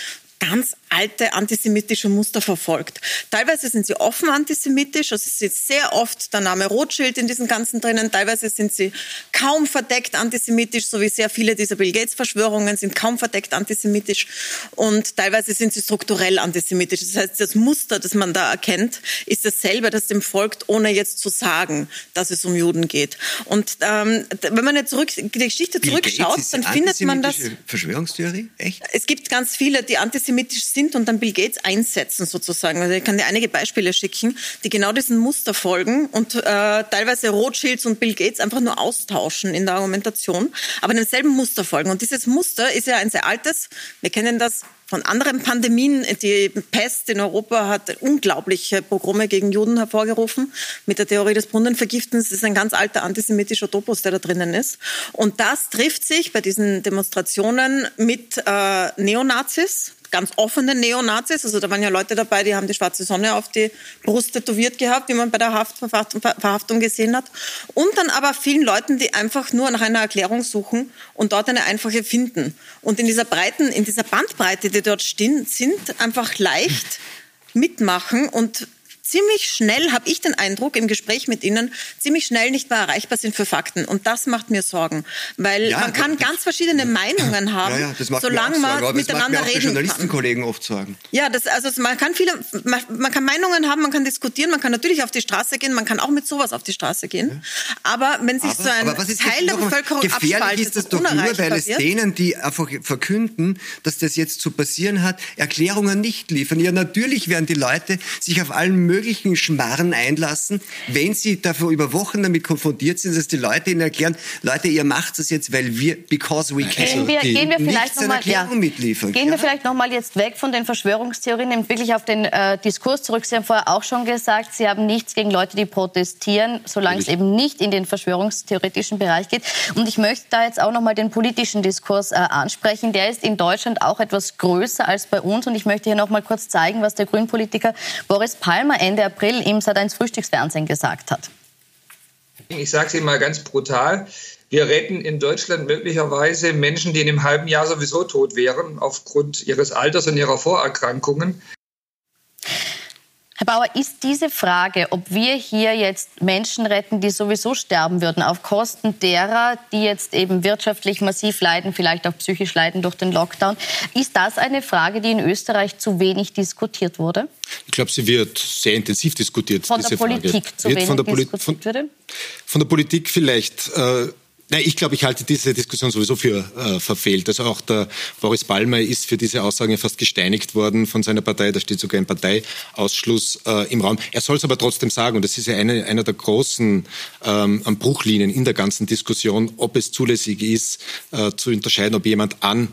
S3: ganz alte antisemitische Muster verfolgt. Teilweise sind sie offen antisemitisch, also es ist sehr oft der Name Rothschild in diesen ganzen drinnen, teilweise sind sie kaum verdeckt antisemitisch, so wie sehr viele dieser Bill Gates Verschwörungen sind kaum verdeckt antisemitisch und teilweise sind sie strukturell antisemitisch. Das heißt, das Muster, das man da erkennt, ist dasselbe, das dem folgt, ohne jetzt zu sagen, dass es um Juden geht. Und ähm, wenn man jetzt zurück, die Geschichte zurückschaut, dann findet man das.
S5: Verschwörungstheorie? Echt?
S3: Es gibt ganz viele, die antisemitisch sind sind und dann Bill Gates einsetzen sozusagen. Also ich kann dir einige Beispiele schicken, die genau diesem Muster folgen und äh, teilweise Rothschilds und Bill Gates einfach nur austauschen in der Argumentation, aber demselben Muster folgen. Und dieses Muster ist ja ein sehr altes. Wir kennen das von anderen Pandemien. Die Pest in Europa hat unglaubliche Pogrome gegen Juden hervorgerufen. Mit der Theorie des Brunnenvergiftens ist ein ganz alter antisemitischer Topos, der da drinnen ist. Und das trifft sich bei diesen Demonstrationen mit äh, Neonazis, ganz offenen Neonazis. Also da waren ja Leute dabei, die haben die schwarze Sonne auf die Brust tätowiert gehabt, wie man bei der Haftverhaftung gesehen hat. Und dann aber vielen Leuten, die einfach nur nach einer Erklärung suchen und dort eine einfache finden. Und in dieser breiten, in dieser Bandbreite, die dort sind einfach leicht mitmachen und ziemlich schnell, habe ich den Eindruck, im Gespräch mit Ihnen, ziemlich schnell nicht mehr erreichbar sind für Fakten. Und das macht mir Sorgen. Weil ja, man kann ganz verschiedene Meinungen haben, ja, ja, solange man Sorgen, miteinander das reden
S5: kann. Journalistenkollegen oft sagen.
S3: Ja, das, also man kann viele, man, man, kann Meinungen haben, man kann diskutieren, man kann natürlich auf die Straße gehen, man kann auch mit sowas auf die Straße gehen. Aber wenn sich aber, so ein Teil der Bevölkerung
S5: gefährlich ist das doch nur, weil es denen, die einfach verkünden, dass das jetzt zu passieren hat, Erklärungen nicht liefern. Ja, natürlich werden die Leute sich auf allen möglichen möglichen Schmarren einlassen, wenn sie dafür über Wochen damit konfrontiert sind, dass die Leute ihnen erklären, Leute, ihr macht das jetzt, weil wir, because we can.
S1: Gehen wir, gehen wir vielleicht nochmal ja, Gehen ja? wir vielleicht jetzt weg von den Verschwörungstheorien, nämlich wirklich auf den äh, Diskurs zurück. Sie haben vorher auch schon gesagt, Sie haben nichts gegen Leute, die protestieren, solange es eben nicht in den verschwörungstheoretischen Bereich geht. Und ich möchte da jetzt auch noch mal den politischen Diskurs äh, ansprechen. Der ist in Deutschland auch etwas größer als bei uns. Und ich möchte hier noch mal kurz zeigen, was der Grünpolitiker Boris Palmer Ende April im Sat1 Frühstücksfernsehen gesagt hat.
S6: Ich sage es Ihnen mal ganz brutal. Wir retten in Deutschland möglicherweise Menschen, die in einem halben Jahr sowieso tot wären, aufgrund ihres Alters und ihrer Vorerkrankungen.
S1: Herr Bauer, ist diese Frage, ob wir hier jetzt Menschen retten, die sowieso sterben würden, auf Kosten derer, die jetzt eben wirtschaftlich massiv leiden, vielleicht auch psychisch leiden durch den Lockdown, ist das eine Frage, die in Österreich zu wenig diskutiert wurde?
S4: Ich glaube, sie wird sehr intensiv diskutiert.
S1: Von der Politik
S4: Frage.
S1: zu wird wenig
S4: von der
S1: Poli diskutiert
S4: von, von der Politik vielleicht. Äh, Nein, ich glaube, ich halte diese Diskussion sowieso für äh, verfehlt. Also auch der Boris Palmer ist für diese Aussagen fast gesteinigt worden von seiner Partei. Da steht sogar ein Parteiausschluss äh, im Raum. Er soll es aber trotzdem sagen. Und das ist ja eine, einer der großen ähm, Bruchlinien in der ganzen Diskussion, ob es zulässig ist, äh, zu unterscheiden, ob jemand an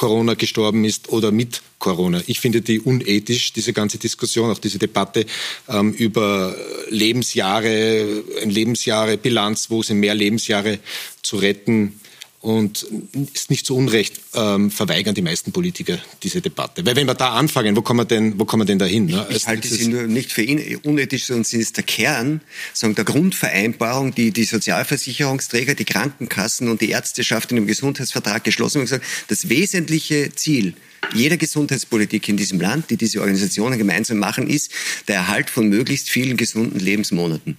S4: Corona gestorben ist oder mit Corona. Ich finde die unethisch, diese ganze Diskussion, auch diese Debatte ähm, über Lebensjahre, ein Lebensjahrebilanz, wo sind mehr Lebensjahre zu retten und ist nicht zu Unrecht ähm, verweigern die meisten Politiker diese Debatte. Weil wenn wir da anfangen, wo kommen wir denn, wo kommen wir denn dahin?
S5: Ne? Ich, ich halte sie nur nicht für unethisch, sondern sie ist der Kern sagen, der Grundvereinbarung, die die Sozialversicherungsträger, die Krankenkassen und die Ärzteschaft in dem Gesundheitsvertrag geschlossen haben gesagt, das wesentliche Ziel jeder Gesundheitspolitik in diesem Land, die diese Organisationen gemeinsam machen, ist der Erhalt von möglichst vielen gesunden Lebensmonaten.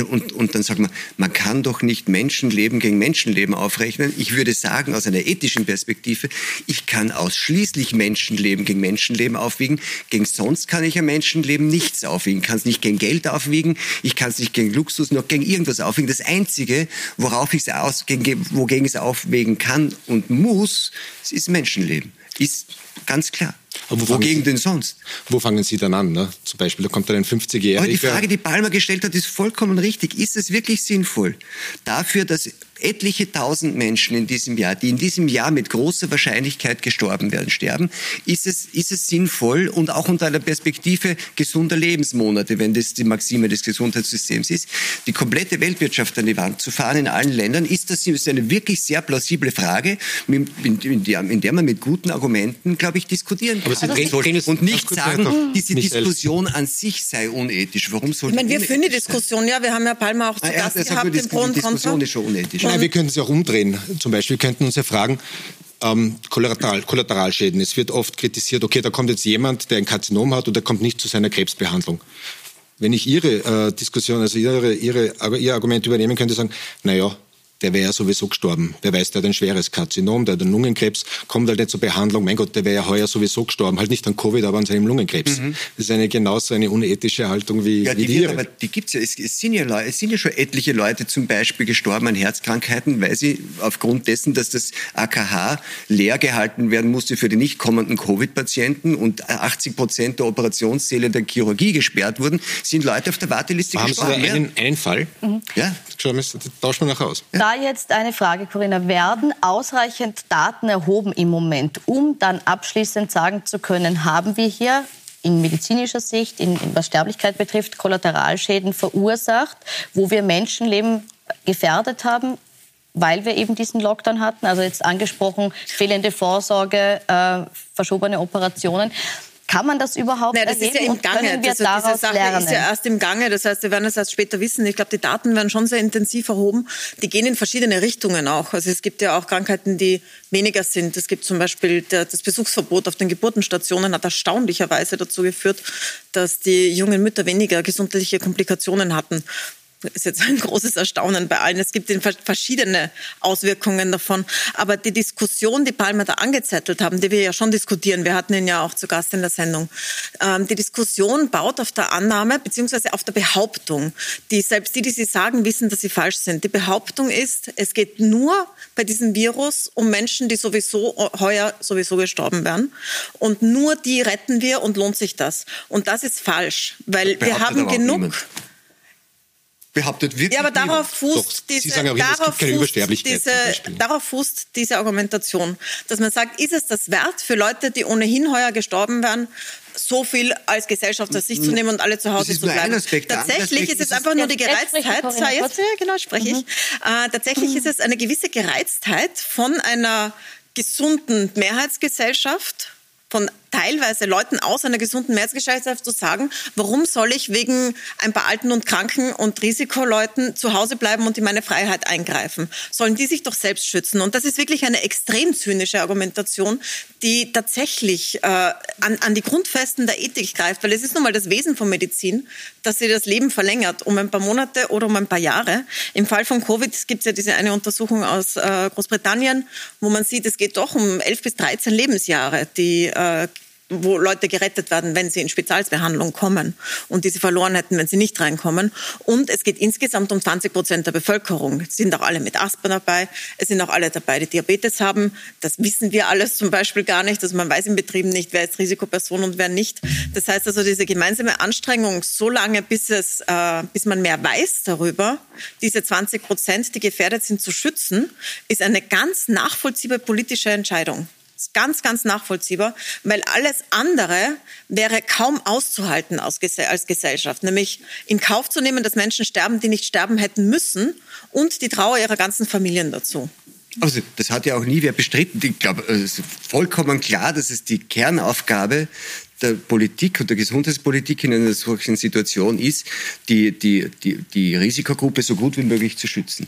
S5: Und, und dann sagt man, man kann doch nicht Menschenleben gegen Menschenleben aufrechnen. Ich würde sagen, aus einer ethischen Perspektive, ich kann ausschließlich Menschenleben gegen Menschenleben aufwiegen. Gegen sonst kann ich ein Menschenleben nichts aufwiegen. Ich kann es nicht gegen Geld aufwiegen, ich kann es nicht gegen Luxus, noch gegen irgendwas aufwiegen. Das Einzige, worauf ich es aus, gegen, wogegen ich es aufwägen kann und muss, ist Menschenleben. Ist ganz klar. Aber Wogegen denn sonst?
S4: Wo fangen Sie dann an? Ne? Zum Beispiel, da kommt dann ein 50-Jähriger. Aber
S5: die Frage, die Palmer gestellt hat, ist vollkommen richtig. Ist es wirklich sinnvoll, dafür, dass etliche tausend Menschen in diesem Jahr, die in diesem Jahr mit großer Wahrscheinlichkeit gestorben werden, sterben, ist es, ist es sinnvoll und auch unter einer Perspektive gesunder Lebensmonate, wenn das die Maxime des Gesundheitssystems ist, die komplette Weltwirtschaft an die Wand zu fahren in allen Ländern, ist das ist eine wirklich sehr plausible Frage, in, in, der, in der man mit guten Argumenten, glaube ich, diskutieren kann. Aber und nicht sagen, diese Diskussion an sich sei unethisch. Warum soll
S3: ich meine, wir führen die Diskussion, ja, wir haben ja Palmer auch zu ah, Gast gehabt,
S5: den Pro und Diskussion ist schon unethisch.
S4: Nein, wir könnten es auch umdrehen. Zum Beispiel wir könnten uns ja fragen, ähm, Kollateral, Kollateralschäden. Es wird oft kritisiert, okay, da kommt jetzt jemand, der ein Karzinom hat und der kommt nicht zu seiner Krebsbehandlung. Wenn ich Ihre äh, Diskussion, also Ihre, Ihre, Ihr Argument übernehmen könnte, sagen, na ja, der wäre ja sowieso gestorben. Wer weiß, der hat ein schweres Karzinom, der hat einen Lungenkrebs, kommt halt nicht zur Behandlung. Mein Gott, der wäre ja heuer sowieso gestorben. Halt nicht an Covid, aber an seinem Lungenkrebs. Mhm. Das ist eine genauso eine unethische Haltung wie,
S5: ja,
S4: die, wie
S5: die ihre. Aber die gibt's ja. Es, es, sind ja Leute, es sind ja schon etliche Leute zum Beispiel gestorben an Herzkrankheiten, weil sie aufgrund dessen, dass das AKH leer gehalten werden musste für die nicht kommenden Covid-Patienten und 80 Prozent der Operationssäle der Chirurgie gesperrt wurden, sind Leute auf der Warteliste
S4: Haben
S5: gestorben.
S4: Haben Sie da einen, einen Fall? Mhm. Ja. Tauschen wir nachher aus.
S1: Ja jetzt eine Frage, Corinna. Werden ausreichend Daten erhoben im Moment, um dann abschließend sagen zu können, haben wir hier in medizinischer Sicht, in, was Sterblichkeit betrifft, Kollateralschäden verursacht, wo wir Menschenleben gefährdet haben, weil wir eben diesen Lockdown hatten. Also jetzt angesprochen, fehlende Vorsorge, äh, verschobene Operationen. Kann man das überhaupt
S3: Nein, das
S1: erheben?
S3: ist ja im Gange.
S1: Daraus
S3: diese Sache
S1: lernen?
S3: ist ja erst im Gange. Das heißt, wir werden es erst später wissen. Ich glaube, die Daten werden schon sehr intensiv erhoben. Die gehen in verschiedene Richtungen auch. Also es gibt ja auch Krankheiten, die weniger sind. Es gibt zum Beispiel das Besuchsverbot auf den Geburtenstationen hat erstaunlicherweise dazu geführt, dass die jungen Mütter weniger gesundheitliche Komplikationen hatten ist jetzt ein großes Erstaunen bei allen. Es gibt verschiedene Auswirkungen davon. Aber die Diskussion, die Palmer da angezettelt haben, die wir ja schon diskutieren, wir hatten ihn ja auch zu Gast in der Sendung, ähm, die Diskussion baut auf der Annahme beziehungsweise auf der Behauptung, die selbst die, die sie sagen, wissen, dass sie falsch sind. Die Behauptung ist, es geht nur bei diesem Virus um Menschen, die sowieso heuer sowieso gestorben wären. Und nur die retten wir und lohnt sich das. Und das ist falsch, weil wir haben genug. Niemand
S5: behauptet wirklich.
S3: Ja, aber darauf fußt, diese, darauf, fußt diese, darauf fußt diese Argumentation, dass man sagt, ist es das wert für Leute, die ohnehin heuer gestorben wären, so viel als Gesellschaft auf sich zu nehmen und alle zu Hause zu bleiben.
S5: Aspekt,
S3: tatsächlich ist es einfach nur die Gereiztheit. So, jetzt, ja, genau, spreche mhm. ich. Äh, tatsächlich mhm. ist es eine gewisse Gereiztheit von einer gesunden Mehrheitsgesellschaft, von teilweise Leuten aus einer gesunden Mehrheitsgesellschaft zu sagen, warum soll ich wegen ein paar Alten und Kranken und Risikoleuten zu Hause bleiben und in meine Freiheit eingreifen? Sollen die sich doch selbst schützen? Und das ist wirklich eine extrem zynische Argumentation, die tatsächlich äh, an, an die Grundfesten der Ethik greift, weil es ist nun mal das Wesen von Medizin, dass sie das Leben verlängert um ein paar Monate oder um ein paar Jahre. Im Fall von Covid gibt es ja diese eine Untersuchung aus äh, Großbritannien, wo man sieht, es geht doch um 11 bis 13 Lebensjahre, die äh, wo Leute gerettet werden, wenn sie in Spezialbehandlung kommen und die sie verloren hätten, wenn sie nicht reinkommen. Und es geht insgesamt um 20 Prozent der Bevölkerung. Es sind auch alle mit Asthma dabei. Es sind auch alle dabei, die Diabetes haben. Das wissen wir alles zum Beispiel gar nicht. Also man weiß in Betrieben nicht, wer ist Risikoperson und wer nicht. Das heißt also, diese gemeinsame Anstrengung, so lange bis, es, äh, bis man mehr weiß darüber, diese 20 Prozent, die gefährdet sind, zu schützen, ist eine ganz nachvollziehbare politische Entscheidung ganz, ganz nachvollziehbar, weil alles andere wäre kaum auszuhalten als Gesellschaft, nämlich in Kauf zu nehmen, dass Menschen sterben, die nicht sterben hätten müssen und die Trauer ihrer ganzen Familien dazu.
S5: Also das hat ja auch nie wer bestritten. Ich glaube, es ist vollkommen klar, dass es die Kernaufgabe der Politik und der Gesundheitspolitik in einer solchen Situation ist, die, die, die, die Risikogruppe so gut wie möglich zu schützen.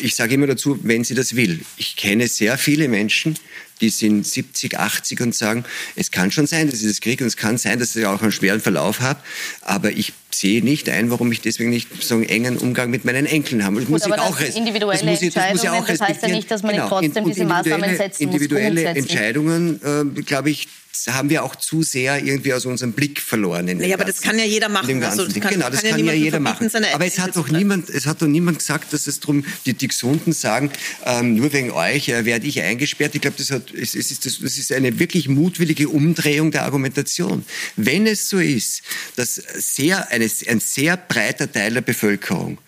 S5: Ich sage immer dazu, wenn sie das will. Ich kenne sehr viele Menschen, die sind 70, 80 und sagen, es kann schon sein, dass ich das kriege und es kann sein, dass ich auch einen schweren Verlauf habe, aber ich sehe nicht ein, warum ich deswegen nicht so einen engen Umgang mit meinen Enkeln habe.
S1: Das Gut, muss ich auch das individuelle das muss ich, das muss ich auch das heißt ja nicht, dass man genau, trotzdem diese Maßnahmen setzen
S5: muss. Individuelle Entscheidungen, äh, glaube ich, haben wir auch zu sehr irgendwie aus unserem Blick verloren.
S3: In ja, aber das kann ja jeder machen.
S5: Also, das kann, genau, das kann, kann ja, jeder machen. Aber es hat doch niemand, es hat doch niemand gesagt, dass es darum, die, die Gesunden sagen, ähm, nur wegen euch äh, werde ich eingesperrt. Ich glaube, das, hat, es, es ist, das, das ist eine wirklich mutwillige Umdrehung der Argumentation. Wenn es so ist, dass sehr, eine, ein sehr breiter Teil der Bevölkerung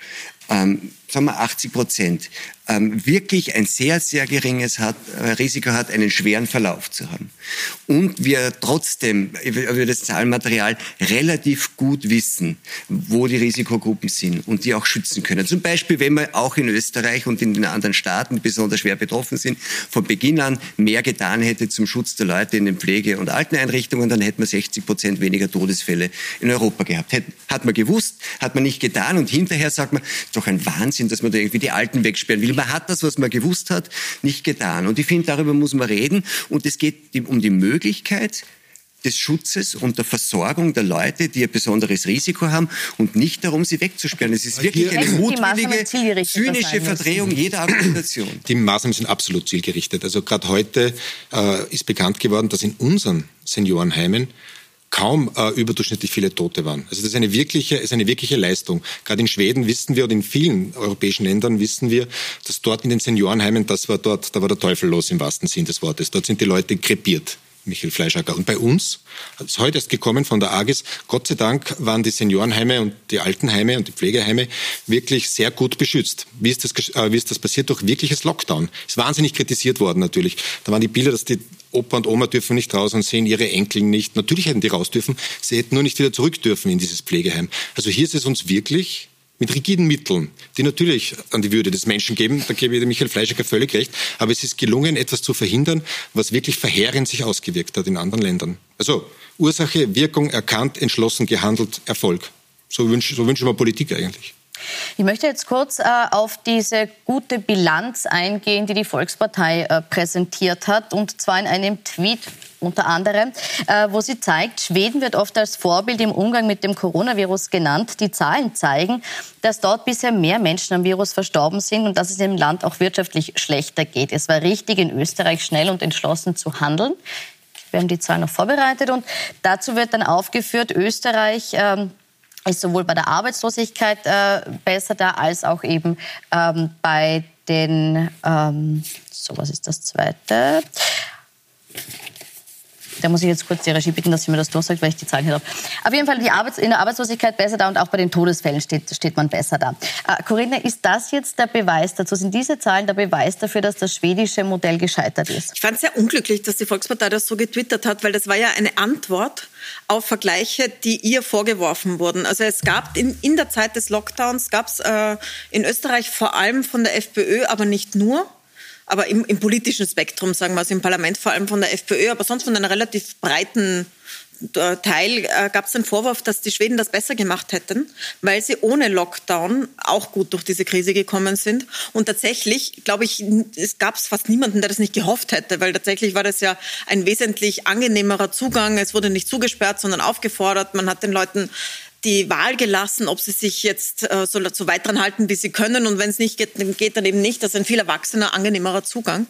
S5: ähm, sagen wir 80 Prozent, ähm, wirklich ein sehr, sehr geringes hat, äh, Risiko hat, einen schweren Verlauf zu haben. Und wir trotzdem über das Zahlenmaterial relativ gut wissen, wo die Risikogruppen sind und die auch schützen können. Zum Beispiel, wenn wir auch in Österreich und in den anderen Staaten, die besonders schwer betroffen sind, von Beginn an mehr getan hätte zum Schutz der Leute in den Pflege- und Alteneinrichtungen, dann hätten wir 60 Prozent weniger Todesfälle in Europa gehabt. Hat man gewusst, hat man nicht getan und hinterher sagt man, doch ein Wahnsinn, dass man da irgendwie die Alten wegsperren will. Man hat das, was man gewusst hat, nicht getan. Und ich finde, darüber muss man reden. Und es geht um die Möglichkeit, des Schutzes und der Versorgung der Leute, die ein besonderes Risiko haben und nicht darum, sie wegzusperren. Es ist wirklich eine *laughs* mutwillige, zynische Verdrehung jeder Argumentation.
S4: Die Maßnahmen sind absolut zielgerichtet. Also gerade heute äh, ist bekannt geworden, dass in unseren Seniorenheimen kaum äh, überdurchschnittlich viele Tote waren. Also das ist eine wirkliche, ist eine wirkliche Leistung. Gerade in Schweden wissen wir und in vielen europäischen Ländern wissen wir, dass dort in den Seniorenheimen, das war dort, da war der Teufel los im wahrsten Sinn des Wortes. Dort sind die Leute krepiert. Michael Fleischacker. Und bei uns ist heute erst gekommen von der AGES. Gott sei Dank waren die Seniorenheime und die Altenheime und die Pflegeheime wirklich sehr gut beschützt. Wie ist das, äh, wie ist das passiert? Durch wirkliches Lockdown. Ist wahnsinnig kritisiert worden natürlich. Da waren die Bilder, dass die Opa und Oma dürfen nicht raus und sehen ihre Enkel nicht. Natürlich hätten die raus dürfen. Sie hätten nur nicht wieder zurück dürfen in dieses Pflegeheim. Also hier ist es uns wirklich mit rigiden Mitteln, die natürlich an die Würde des Menschen geben, da gebe ich Michael Fleischiger völlig recht, aber es ist gelungen, etwas zu verhindern, was wirklich verheerend sich ausgewirkt hat in anderen Ländern. Also Ursache, Wirkung erkannt, entschlossen gehandelt, Erfolg. So, wünsch, so wünschen wir Politik eigentlich.
S1: Ich möchte jetzt kurz äh, auf diese gute Bilanz eingehen, die die Volkspartei äh, präsentiert hat, und zwar in einem Tweet unter anderem, äh, wo sie zeigt, Schweden wird oft als Vorbild im Umgang mit dem Coronavirus genannt. Die Zahlen zeigen, dass dort bisher mehr Menschen am Virus verstorben sind und dass es im Land auch wirtschaftlich schlechter geht. Es war richtig, in Österreich schnell und entschlossen zu handeln. Wir haben die Zahlen noch vorbereitet und dazu wird dann aufgeführt, Österreich ähm, ist sowohl bei der Arbeitslosigkeit äh, besser da als auch eben ähm, bei den, ähm, so was ist das zweite? Da muss ich jetzt kurz die Regie bitten, dass sie mir das durchsagt, weil ich die Zahlen hier habe. Auf jeden Fall die Arbeits in der Arbeitslosigkeit besser da und auch bei den Todesfällen steht, steht man besser da. Äh, Corinna, ist das jetzt der Beweis dazu? Sind diese Zahlen der Beweis dafür, dass das schwedische Modell gescheitert ist?
S3: Ich fand es sehr unglücklich, dass die Volkspartei das so getwittert hat, weil das war ja eine Antwort auf Vergleiche, die ihr vorgeworfen wurden. Also es gab in, in der Zeit des Lockdowns, gab es äh, in Österreich vor allem von der FPÖ, aber nicht nur, aber im, im politischen Spektrum, sagen wir, also im Parlament vor allem von der FPÖ, aber sonst von einer relativ breiten äh, Teil äh, gab es den Vorwurf, dass die Schweden das besser gemacht hätten, weil sie ohne Lockdown auch gut durch diese Krise gekommen sind. Und tatsächlich, glaube ich, es gab es fast niemanden, der das nicht gehofft hätte, weil tatsächlich war das ja ein wesentlich angenehmerer Zugang. Es wurde nicht zugesperrt, sondern aufgefordert. Man hat den Leuten die Wahl gelassen, ob sie sich jetzt äh, so, so weit dran halten, wie sie können. Und wenn es nicht geht, dann geht dann eben nicht. Das ist ein viel erwachsener, angenehmerer Zugang.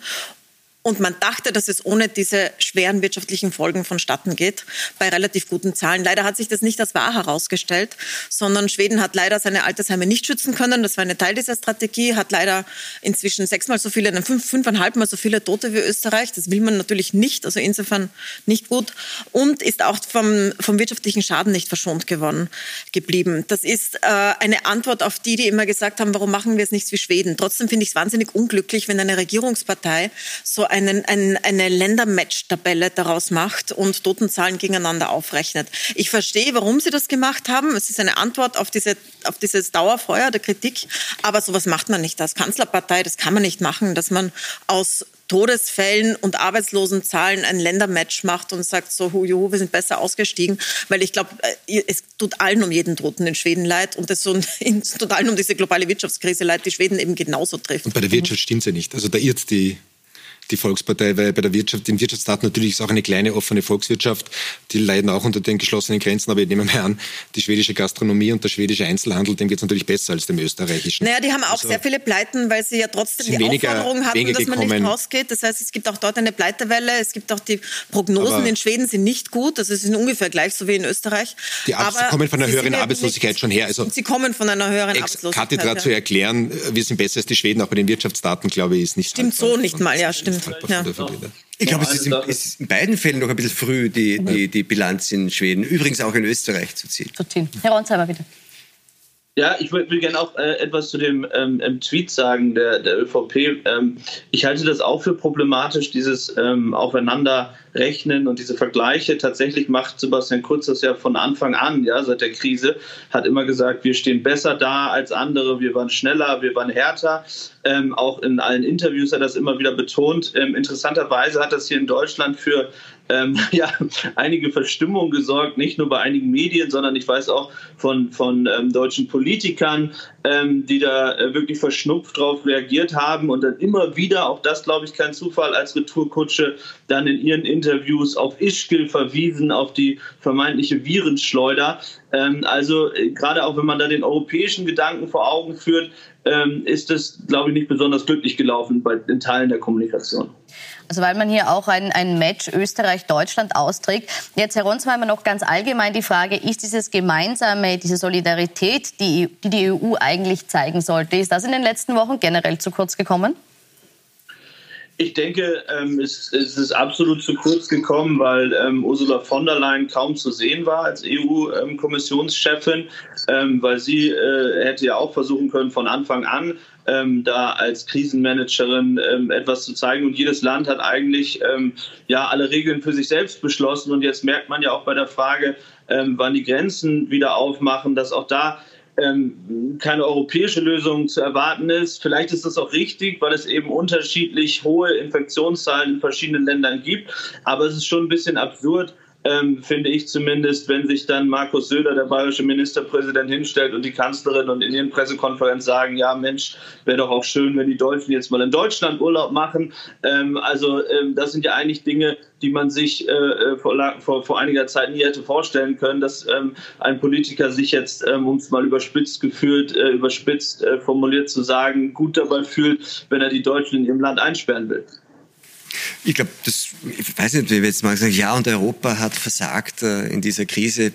S3: Und man dachte, dass es ohne diese schweren wirtschaftlichen Folgen vonstatten geht, bei relativ guten Zahlen. Leider hat sich das nicht als wahr herausgestellt, sondern Schweden hat leider seine Altersheime nicht schützen können. Das war eine Teil dieser Strategie, hat leider inzwischen sechsmal so viele, fünf, fünfeinhalb Mal so viele Tote wie Österreich. Das will man natürlich nicht, also insofern nicht gut. Und ist auch vom, vom wirtschaftlichen Schaden nicht verschont geworden, geblieben. Das ist äh, eine Antwort auf die, die immer gesagt haben, warum machen wir es nicht wie Schweden. Trotzdem finde ich es wahnsinnig unglücklich, wenn eine Regierungspartei so einen, ein, eine Ländermatch-Tabelle daraus macht und Totenzahlen gegeneinander aufrechnet. Ich verstehe, warum Sie das gemacht haben. Es ist eine Antwort auf, diese, auf dieses Dauerfeuer der Kritik. Aber sowas macht man nicht als Kanzlerpartei. Das kann man nicht machen, dass man aus Todesfällen und Arbeitslosenzahlen ein Ländermatch macht und sagt so, huju, wir sind besser ausgestiegen, weil ich glaube, äh, es tut allen um jeden Toten in Schweden leid und es tut allen um diese globale Wirtschaftskrise leid, die Schweden eben genauso trifft.
S4: Und bei der Wirtschaft stimmt es ja nicht. Also da irrt die die Volkspartei, weil bei der Wirtschaft, den Wirtschaftsdaten natürlich ist auch eine kleine offene Volkswirtschaft, die leiden auch unter den geschlossenen Grenzen, aber ich nehme mal an, die schwedische Gastronomie und der schwedische Einzelhandel, dem geht es natürlich besser als dem österreichischen.
S3: Naja, die haben auch also, sehr viele Pleiten, weil sie ja trotzdem die weniger, Aufforderung hatten, dass man gekommen. nicht rausgeht. Das heißt, es gibt auch dort eine Pleitewelle, es gibt auch die Prognosen aber in Schweden sind nicht gut, also es ist ungefähr gleich so wie in Österreich.
S4: Die aber sie kommen von einer höheren Arbeitslosigkeit schon her.
S3: Also sie kommen von einer höheren
S4: Arbeitslosigkeit. Kathedra ja. zu erklären, wir sind besser als die Schweden, auch bei den Wirtschaftsdaten, glaube ich, ist nicht
S3: Stimmt so nicht mal, ja, stimmt. Ja.
S5: Ich glaube, es ist, in, es ist in beiden Fällen noch ein bisschen früh, die, die, die Bilanz in Schweden, übrigens auch in Österreich zu ziehen.
S1: Zu ziehen. Herr Ronsheimer, bitte.
S2: Ja, ich will, will gerne auch äh, etwas zu dem ähm, Tweet sagen der, der ÖVP. Ähm, ich halte das auch für problematisch, dieses ähm, Aufeinanderrechnen und diese Vergleiche. Tatsächlich macht Sebastian Kurz das ja von Anfang an, ja, seit der Krise, hat immer gesagt, wir stehen besser da als andere, wir waren schneller, wir waren härter. Ähm, auch in allen Interviews hat er das immer wieder betont. Ähm, interessanterweise hat das hier in Deutschland für ähm, *laughs* ja, einige Verstimmung gesorgt, nicht nur bei einigen Medien, sondern ich weiß auch von, von ähm, deutschen Politikern, ähm, die da äh, wirklich verschnupft drauf reagiert haben und dann immer wieder, auch das glaube ich kein Zufall, als Retourkutsche dann in ihren Interviews auf Ischgl verwiesen, auf die vermeintliche Virenschleuder. Ähm, also äh, gerade auch wenn man da den europäischen Gedanken vor Augen führt, ähm, ist das, glaube ich, nicht besonders glücklich gelaufen bei den Teilen der Kommunikation.
S1: Also weil man hier auch ein, ein Match Österreich-Deutschland austrägt. Jetzt, Herr Ronsheimer, noch ganz allgemein die Frage, ist dieses Gemeinsame, diese Solidarität, die die, die EU eigentlich zeigen sollte, ist das in den letzten Wochen generell zu kurz gekommen?
S2: Ich denke, ähm, es, es, ist absolut zu kurz gekommen, weil ähm, Ursula von der Leyen kaum zu sehen war als EU-Kommissionschefin, ähm, weil sie äh, hätte ja auch versuchen können, von Anfang an ähm, da als Krisenmanagerin ähm, etwas zu zeigen. Und jedes Land hat eigentlich ähm, ja alle Regeln für sich selbst beschlossen. Und jetzt merkt man ja auch bei der Frage, wann die Grenzen wieder aufmachen, dass auch da ähm, keine europäische Lösung zu erwarten ist. Vielleicht ist das auch richtig, weil es eben unterschiedlich hohe Infektionszahlen in verschiedenen Ländern gibt. Aber es ist schon ein bisschen absurd, ähm, finde ich zumindest, wenn sich dann Markus Söder, der bayerische Ministerpräsident, hinstellt und die Kanzlerin und in ihren Pressekonferenz sagen, ja Mensch, wäre doch auch schön, wenn die Deutschen jetzt mal in Deutschland Urlaub machen. Ähm, also ähm, das sind ja eigentlich Dinge, die man sich äh, äh vor, vor, vor, einiger Zeit nie hätte vorstellen können, dass ähm, ein Politiker sich jetzt, ähm, um es mal überspitzt gefühlt, äh, überspitzt äh, formuliert zu sagen, gut dabei fühlt, wenn er die Deutschen in ihrem Land einsperren will.
S5: Ich glaube, das, ich weiß nicht, wie wir jetzt mal sagen, ja, und Europa hat versagt äh, in dieser Krise.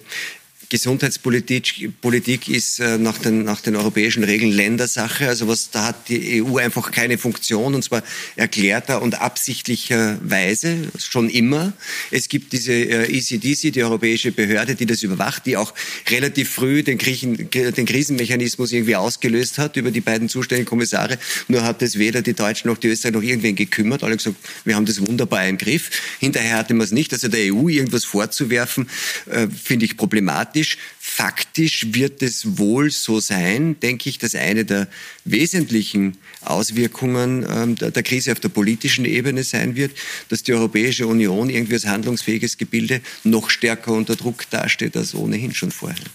S5: Gesundheitspolitik Politik ist äh, nach, den, nach den europäischen Regeln Ländersache. Also was, da hat die EU einfach keine Funktion und zwar erklärter und absichtlicher Weise, schon immer. Es gibt diese äh, ECDC, die europäische Behörde, die das überwacht, die auch relativ früh den, Griechen, den Krisenmechanismus irgendwie ausgelöst hat über die beiden zuständigen Kommissare. Nur hat es weder die Deutschen noch die Österreicher noch irgendwen gekümmert. Alle gesagt, wir haben das wunderbar im Griff. Hinterher hatte man es nicht. Also der EU irgendwas vorzuwerfen, äh, finde ich problematisch faktisch, faktisch wird es wohl so sein, denke ich, dass eine der wesentlichen Auswirkungen ähm, der, Krise auf der politischen Ebene sein wird, dass die Europäische Union irgendwie als handlungsfähiges Gebilde noch stärker unter Druck dasteht als ohnehin schon vorher.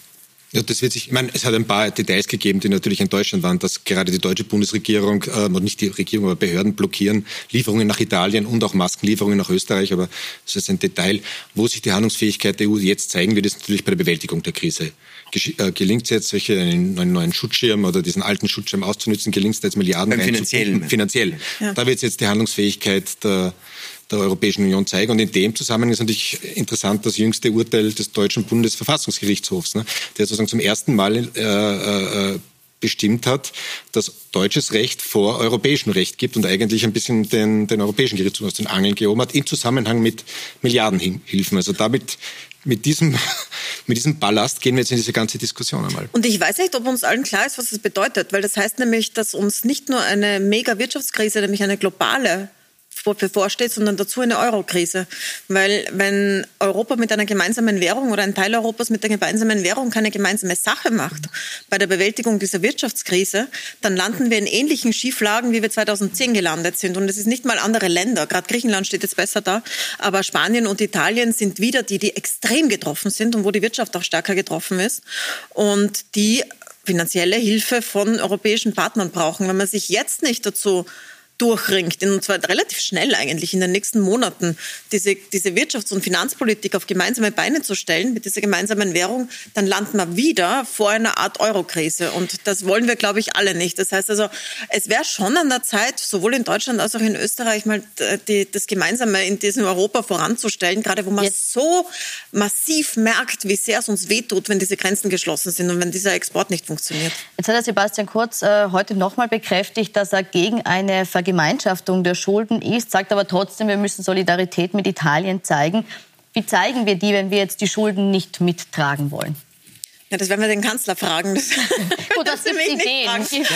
S4: Ja, das wird sich, ich meine, es hat ein paar Details gegeben, die natürlich enttäuschend waren, dass gerade die deutsche Bundesregierung, äh, nicht die Regierung, aber Behörden blockieren Lieferungen nach Italien und auch Maskenlieferungen nach Österreich. Aber das ist ein Detail. Wo sich die Handlungsfähigkeit der EU jetzt zeigen wird, ist natürlich bei der Bewältigung der Krise. Äh, gelingt es jetzt, solche einen, einen, neuen Schutzschirm oder diesen alten Schutzschirm auszunutzen, gelingt es jetzt Milliarden
S5: finanziell.
S4: finanziell. Ja. Da wird es jetzt die Handlungsfähigkeit der der Europäischen Union zeigen. Und in dem Zusammenhang ist natürlich interessant das jüngste Urteil des deutschen Bundesverfassungsgerichtshofs, ne, der sozusagen zum ersten Mal äh, äh, bestimmt hat, dass deutsches Recht vor europäischem Recht gibt und eigentlich ein bisschen den, den Europäischen Gerichtshof aus den Angeln gehoben hat, im Zusammenhang mit Milliardenhilfen. Also damit mit diesem, *laughs* mit diesem Ballast gehen wir jetzt in diese ganze Diskussion einmal.
S3: Und ich weiß nicht, ob uns allen klar ist, was das bedeutet, weil das heißt nämlich, dass uns nicht nur eine mega Wirtschaftskrise, nämlich eine globale bevorsteht, sondern dazu eine Eurokrise. Weil wenn Europa mit einer gemeinsamen Währung oder ein Teil Europas mit der gemeinsamen Währung keine gemeinsame Sache macht bei der Bewältigung dieser Wirtschaftskrise, dann landen wir in ähnlichen Schieflagen, wie wir 2010 gelandet sind. Und es ist nicht mal andere Länder. Gerade Griechenland steht jetzt besser da. Aber Spanien und Italien sind wieder die, die extrem getroffen sind und wo die Wirtschaft auch stärker getroffen ist. Und die finanzielle Hilfe von europäischen Partnern brauchen. Wenn man sich jetzt nicht dazu durchringt, und zwar relativ schnell eigentlich in den nächsten Monaten, diese, diese Wirtschafts- und Finanzpolitik auf gemeinsame Beine zu stellen mit dieser gemeinsamen Währung, dann landen wir wieder vor einer Art Eurokrise. Und das wollen wir, glaube ich, alle nicht. Das heißt also, es wäre schon an der Zeit, sowohl in Deutschland als auch in Österreich mal die, das Gemeinsame in diesem Europa voranzustellen, gerade wo man Jetzt. so massiv merkt, wie sehr es uns wehtut, wenn diese Grenzen geschlossen sind und wenn dieser Export nicht funktioniert.
S1: Jetzt hat Herr Sebastian Kurz äh, heute nochmal bekräftigt, dass er gegen eine Vergemeinschaftung Vergemeinschaftung der Schulden ist, sagt aber trotzdem, wir müssen Solidarität mit Italien zeigen. Wie zeigen wir die, wenn wir jetzt die Schulden nicht mittragen wollen?
S3: Ja, das werden wir den Kanzler fragen. Das *laughs*
S1: Gut, das *laughs* sind Ideen. Es gibt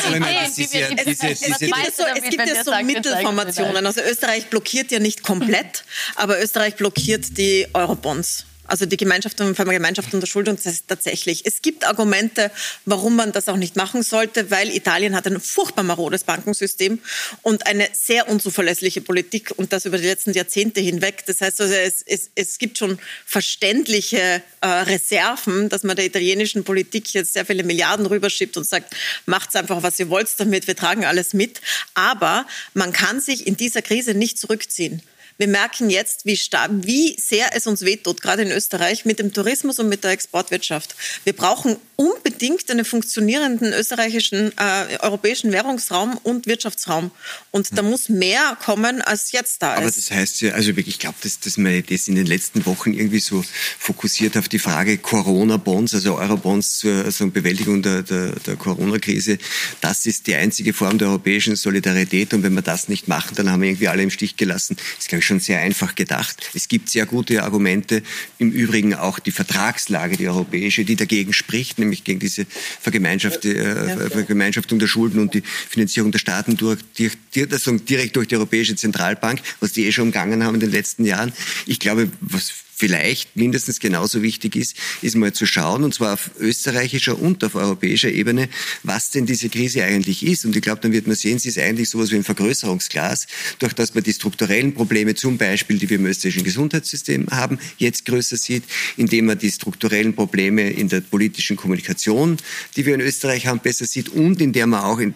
S3: ja so, Mittelformationen. Also Österreich blockiert ja nicht komplett, *laughs* aber Österreich blockiert die Eurobonds. Also die Gemeinschaft und Gemeinschaft unter Schuldung das ist tatsächlich. Es gibt Argumente, warum man das auch nicht machen sollte, weil Italien hat ein furchtbar marodes Bankensystem und eine sehr unzuverlässige Politik und das über die letzten Jahrzehnte hinweg. Das heißt also, es, es, es gibt schon verständliche äh, Reserven, dass man der italienischen Politik jetzt sehr viele Milliarden rüberschiebt und sagt, macht's einfach, was ihr wollt damit, wir tragen alles mit. Aber man kann sich in dieser Krise nicht zurückziehen. Wir merken jetzt, wie, wie sehr es uns wehtut, gerade in Österreich, mit dem Tourismus und mit der Exportwirtschaft. Wir brauchen unbedingt einen funktionierenden österreichischen, äh, europäischen Währungsraum und Wirtschaftsraum. Und da muss mehr kommen, als jetzt da ist.
S5: Aber das heißt ja, also ich glaube, dass, dass man das in den letzten Wochen irgendwie so fokussiert auf die Frage Corona-Bonds, also Euro-Bonds zur also Bewältigung der, der, der Corona-Krise. Das ist die einzige Form der europäischen Solidarität. Und wenn wir das nicht machen, dann haben wir irgendwie alle im Stich gelassen. Das ist, glaube ich, schon sehr einfach gedacht. Es gibt sehr gute Argumente, im Übrigen auch die Vertragslage, die europäische, die dagegen spricht, nämlich gegen diese Vergemeinschaftung, äh, Vergemeinschaftung der Schulden und die Finanzierung der Staaten durch, direkt durch die Europäische Zentralbank, was die eh schon umgangen haben in den letzten Jahren. Ich glaube, was vielleicht mindestens genauso wichtig ist, ist mal zu schauen, und zwar auf österreichischer und auf europäischer Ebene, was denn diese Krise eigentlich ist. Und ich glaube, dann wird man sehen, sie ist eigentlich sowas wie ein Vergrößerungsglas, durch das man die strukturellen Probleme, zum Beispiel, die wir im österreichischen Gesundheitssystem haben, jetzt größer sieht, indem man die strukturellen Probleme in der politischen Kommunikation, die wir in Österreich haben, besser sieht und in der man auch in,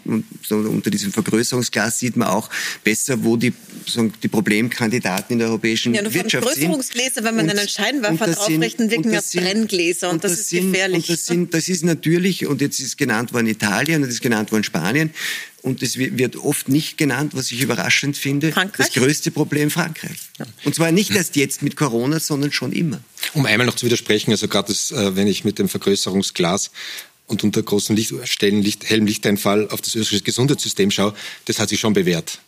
S5: unter diesem Vergrößerungsglas sieht man auch besser, wo die, die Problemkandidaten in der europäischen ja, Wirtschaft sind.
S3: Wenn man einen Scheinwerfer draufrichten, wirken als Brenngläser und, und das, das, ist sind, gefährlich.
S5: Und das, sind, das ist natürlich, und jetzt ist genannt worden Italien und ist genannt worden Spanien, und es wird oft nicht genannt, was ich überraschend finde, Frankreich? das größte Problem Frankreich. Ja. Und zwar nicht erst jetzt mit Corona, sondern schon immer.
S4: Um einmal noch zu widersprechen, also gerade äh, wenn ich mit dem Vergrößerungsglas und unter großen Lichtstellen, Licht, hellem Lichteinfall auf das österreichische Gesundheitssystem schaue, das hat sich schon bewährt.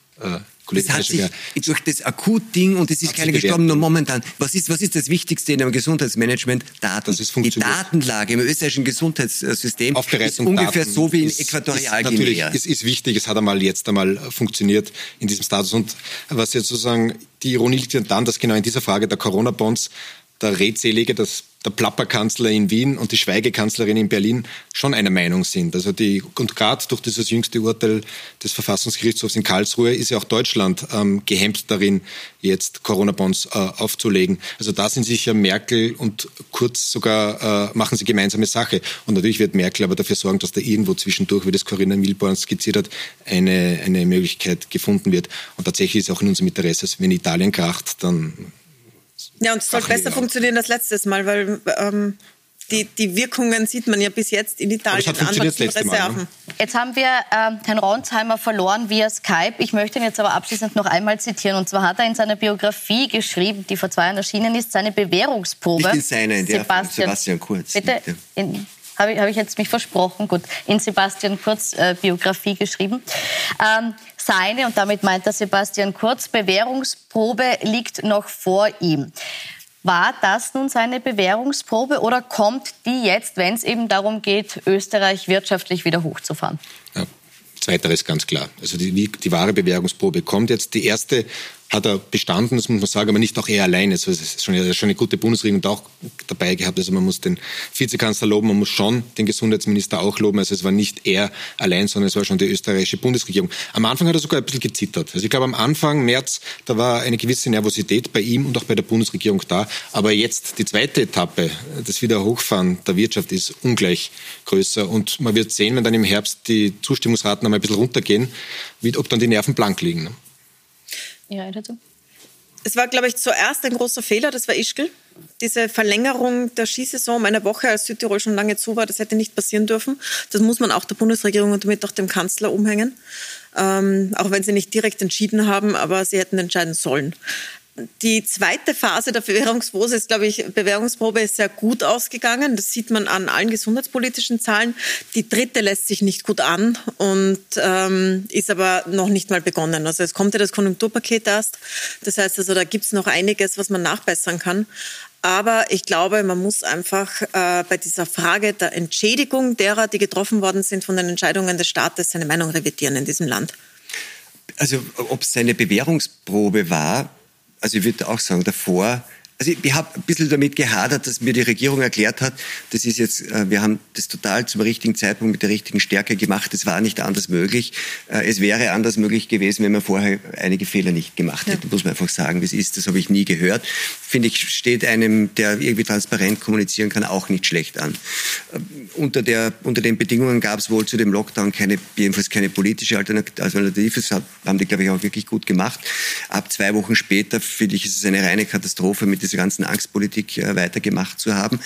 S5: Das hat sich durch das Akutding und es ist keine gestorben, nur momentan. Was ist, was ist das Wichtigste in einem Gesundheitsmanagement? Daten. Ist Die Datenlage im österreichischen Gesundheitssystem ist ungefähr Daten so wie in Äquatorialguinea.
S4: Natürlich, es ist wichtig, es hat einmal jetzt einmal funktioniert in diesem Status. Und was jetzt sozusagen die Ironie liegt dann, dass genau in dieser Frage der Corona-Bonds der Redselige, das der Plapperkanzler in Wien und die Schweigekanzlerin in Berlin schon einer Meinung sind. Also die, und gerade durch dieses jüngste Urteil des Verfassungsgerichtshofs in Karlsruhe ist ja auch Deutschland ähm, gehemmt darin, jetzt Corona-Bonds äh, aufzulegen. Also da sind sicher Merkel und Kurz sogar, äh, machen sie gemeinsame Sache. Und natürlich wird Merkel aber dafür sorgen, dass da irgendwo zwischendurch, wie das Corinna Milborn skizziert hat, eine, eine Möglichkeit gefunden wird. Und tatsächlich ist auch in unserem Interesse, wenn Italien kracht, dann
S3: ja, und es soll besser funktionieren als letztes Mal, weil ähm, die, die Wirkungen sieht man ja bis jetzt in Italien
S4: an Reserven. Mal, ne?
S1: Jetzt haben wir äh, Herrn Ronsheimer verloren via Skype. Ich möchte ihn jetzt aber abschließend noch einmal zitieren. Und zwar hat er in seiner Biografie geschrieben, die vor zwei Jahren erschienen ist, seine Bewährungsprobe.
S5: Nicht in seiner, in der Sebastian, Sebastian Kurz.
S1: Bitte, in, habe ich, hab ich jetzt mich versprochen, gut, in Sebastian Kurz äh, Biografie geschrieben. Ähm, seine, und damit meint er Sebastian Kurz, Bewährungsprobe liegt noch vor ihm. War das nun seine Bewährungsprobe oder kommt die jetzt, wenn es eben darum geht, Österreich wirtschaftlich wieder hochzufahren?
S4: Ja, zweiteres ganz klar. Also die, die wahre Bewährungsprobe kommt jetzt. Die erste hat er bestanden, das muss man sagen, aber nicht auch er alleine. Also es ist schon, schon eine gute Bundesregierung auch dabei gehabt. Also man muss den Vizekanzler loben, man muss schon den Gesundheitsminister auch loben. Also es war nicht er allein, sondern es war schon die österreichische Bundesregierung. Am Anfang hat er sogar ein bisschen gezittert. Also ich glaube, am Anfang, März, da war eine gewisse Nervosität bei ihm und auch bei der Bundesregierung da. Aber jetzt die zweite Etappe, das Wiederhochfahren der Wirtschaft ist ungleich größer. Und man wird sehen, wenn dann im Herbst die Zustimmungsraten einmal ein bisschen runtergehen, wie, ob dann die Nerven blank liegen.
S3: Ja, dazu. Es war, glaube ich, zuerst ein großer Fehler, das war Ischgl. Diese Verlängerung der Skisaison um eine Woche, als Südtirol schon lange zu war, das hätte nicht passieren dürfen. Das muss man auch der Bundesregierung und damit auch dem Kanzler umhängen. Ähm, auch wenn sie nicht direkt entschieden haben, aber sie hätten entscheiden sollen. Die zweite Phase der Bewährungsprobe ist, glaube ich, Bewährungsprobe ist sehr gut ausgegangen. Das sieht man an allen gesundheitspolitischen Zahlen. Die dritte lässt sich nicht gut an und ähm, ist aber noch nicht mal begonnen. Also es kommt ja das Konjunkturpaket erst. Das heißt also, da gibt es noch einiges, was man nachbessern kann. Aber ich glaube, man muss einfach äh, bei dieser Frage der Entschädigung derer, die getroffen worden sind von den Entscheidungen des Staates, seine Meinung revidieren in diesem Land.
S5: Also ob es eine Bewährungsprobe war, also ich würde auch sagen, davor also ich habe ein bisschen damit gehadert, dass mir die Regierung erklärt hat, das ist jetzt, äh, wir haben das total zum richtigen Zeitpunkt mit der richtigen Stärke gemacht. Es war nicht anders möglich. Äh, es wäre anders möglich gewesen, wenn man vorher einige Fehler nicht gemacht hätte. Ja. Muss man einfach sagen, wie es ist. Das habe ich nie gehört. Finde ich, steht einem, der irgendwie transparent kommunizieren kann, auch nicht schlecht an. Äh, unter, der, unter den Bedingungen gab es wohl zu dem Lockdown keine, jedenfalls keine politische Alternative. Das haben die, glaube ich, auch wirklich gut gemacht. Ab zwei Wochen später, finde ich, ist es eine reine Katastrophe mit dieser ganzen Angstpolitik äh, weitergemacht zu haben.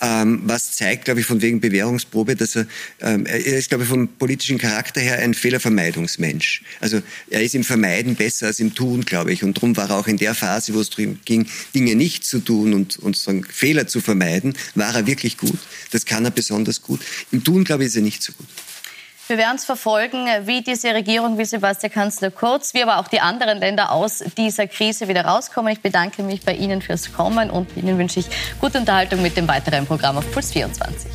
S5: Ähm, was zeigt, glaube ich, von wegen Bewährungsprobe, dass er, ähm, er ist, glaube ich, vom politischen Charakter her ein Fehlervermeidungsmensch. Also er ist im Vermeiden besser als im Tun, glaube ich. Und darum war er auch in der Phase, wo es darum ging, Dinge nicht zu tun und, und sozusagen Fehler zu vermeiden, war er wirklich gut. Das kann er besonders gut. Im Tun, glaube ich, ist er nicht so gut.
S1: Wir werden es verfolgen, wie diese Regierung, wie Sebastian Kanzler Kurz, wie aber auch die anderen Länder aus dieser Krise wieder rauskommen. Ich bedanke mich bei Ihnen fürs Kommen und Ihnen wünsche ich gute Unterhaltung mit dem weiteren Programm auf Puls 24.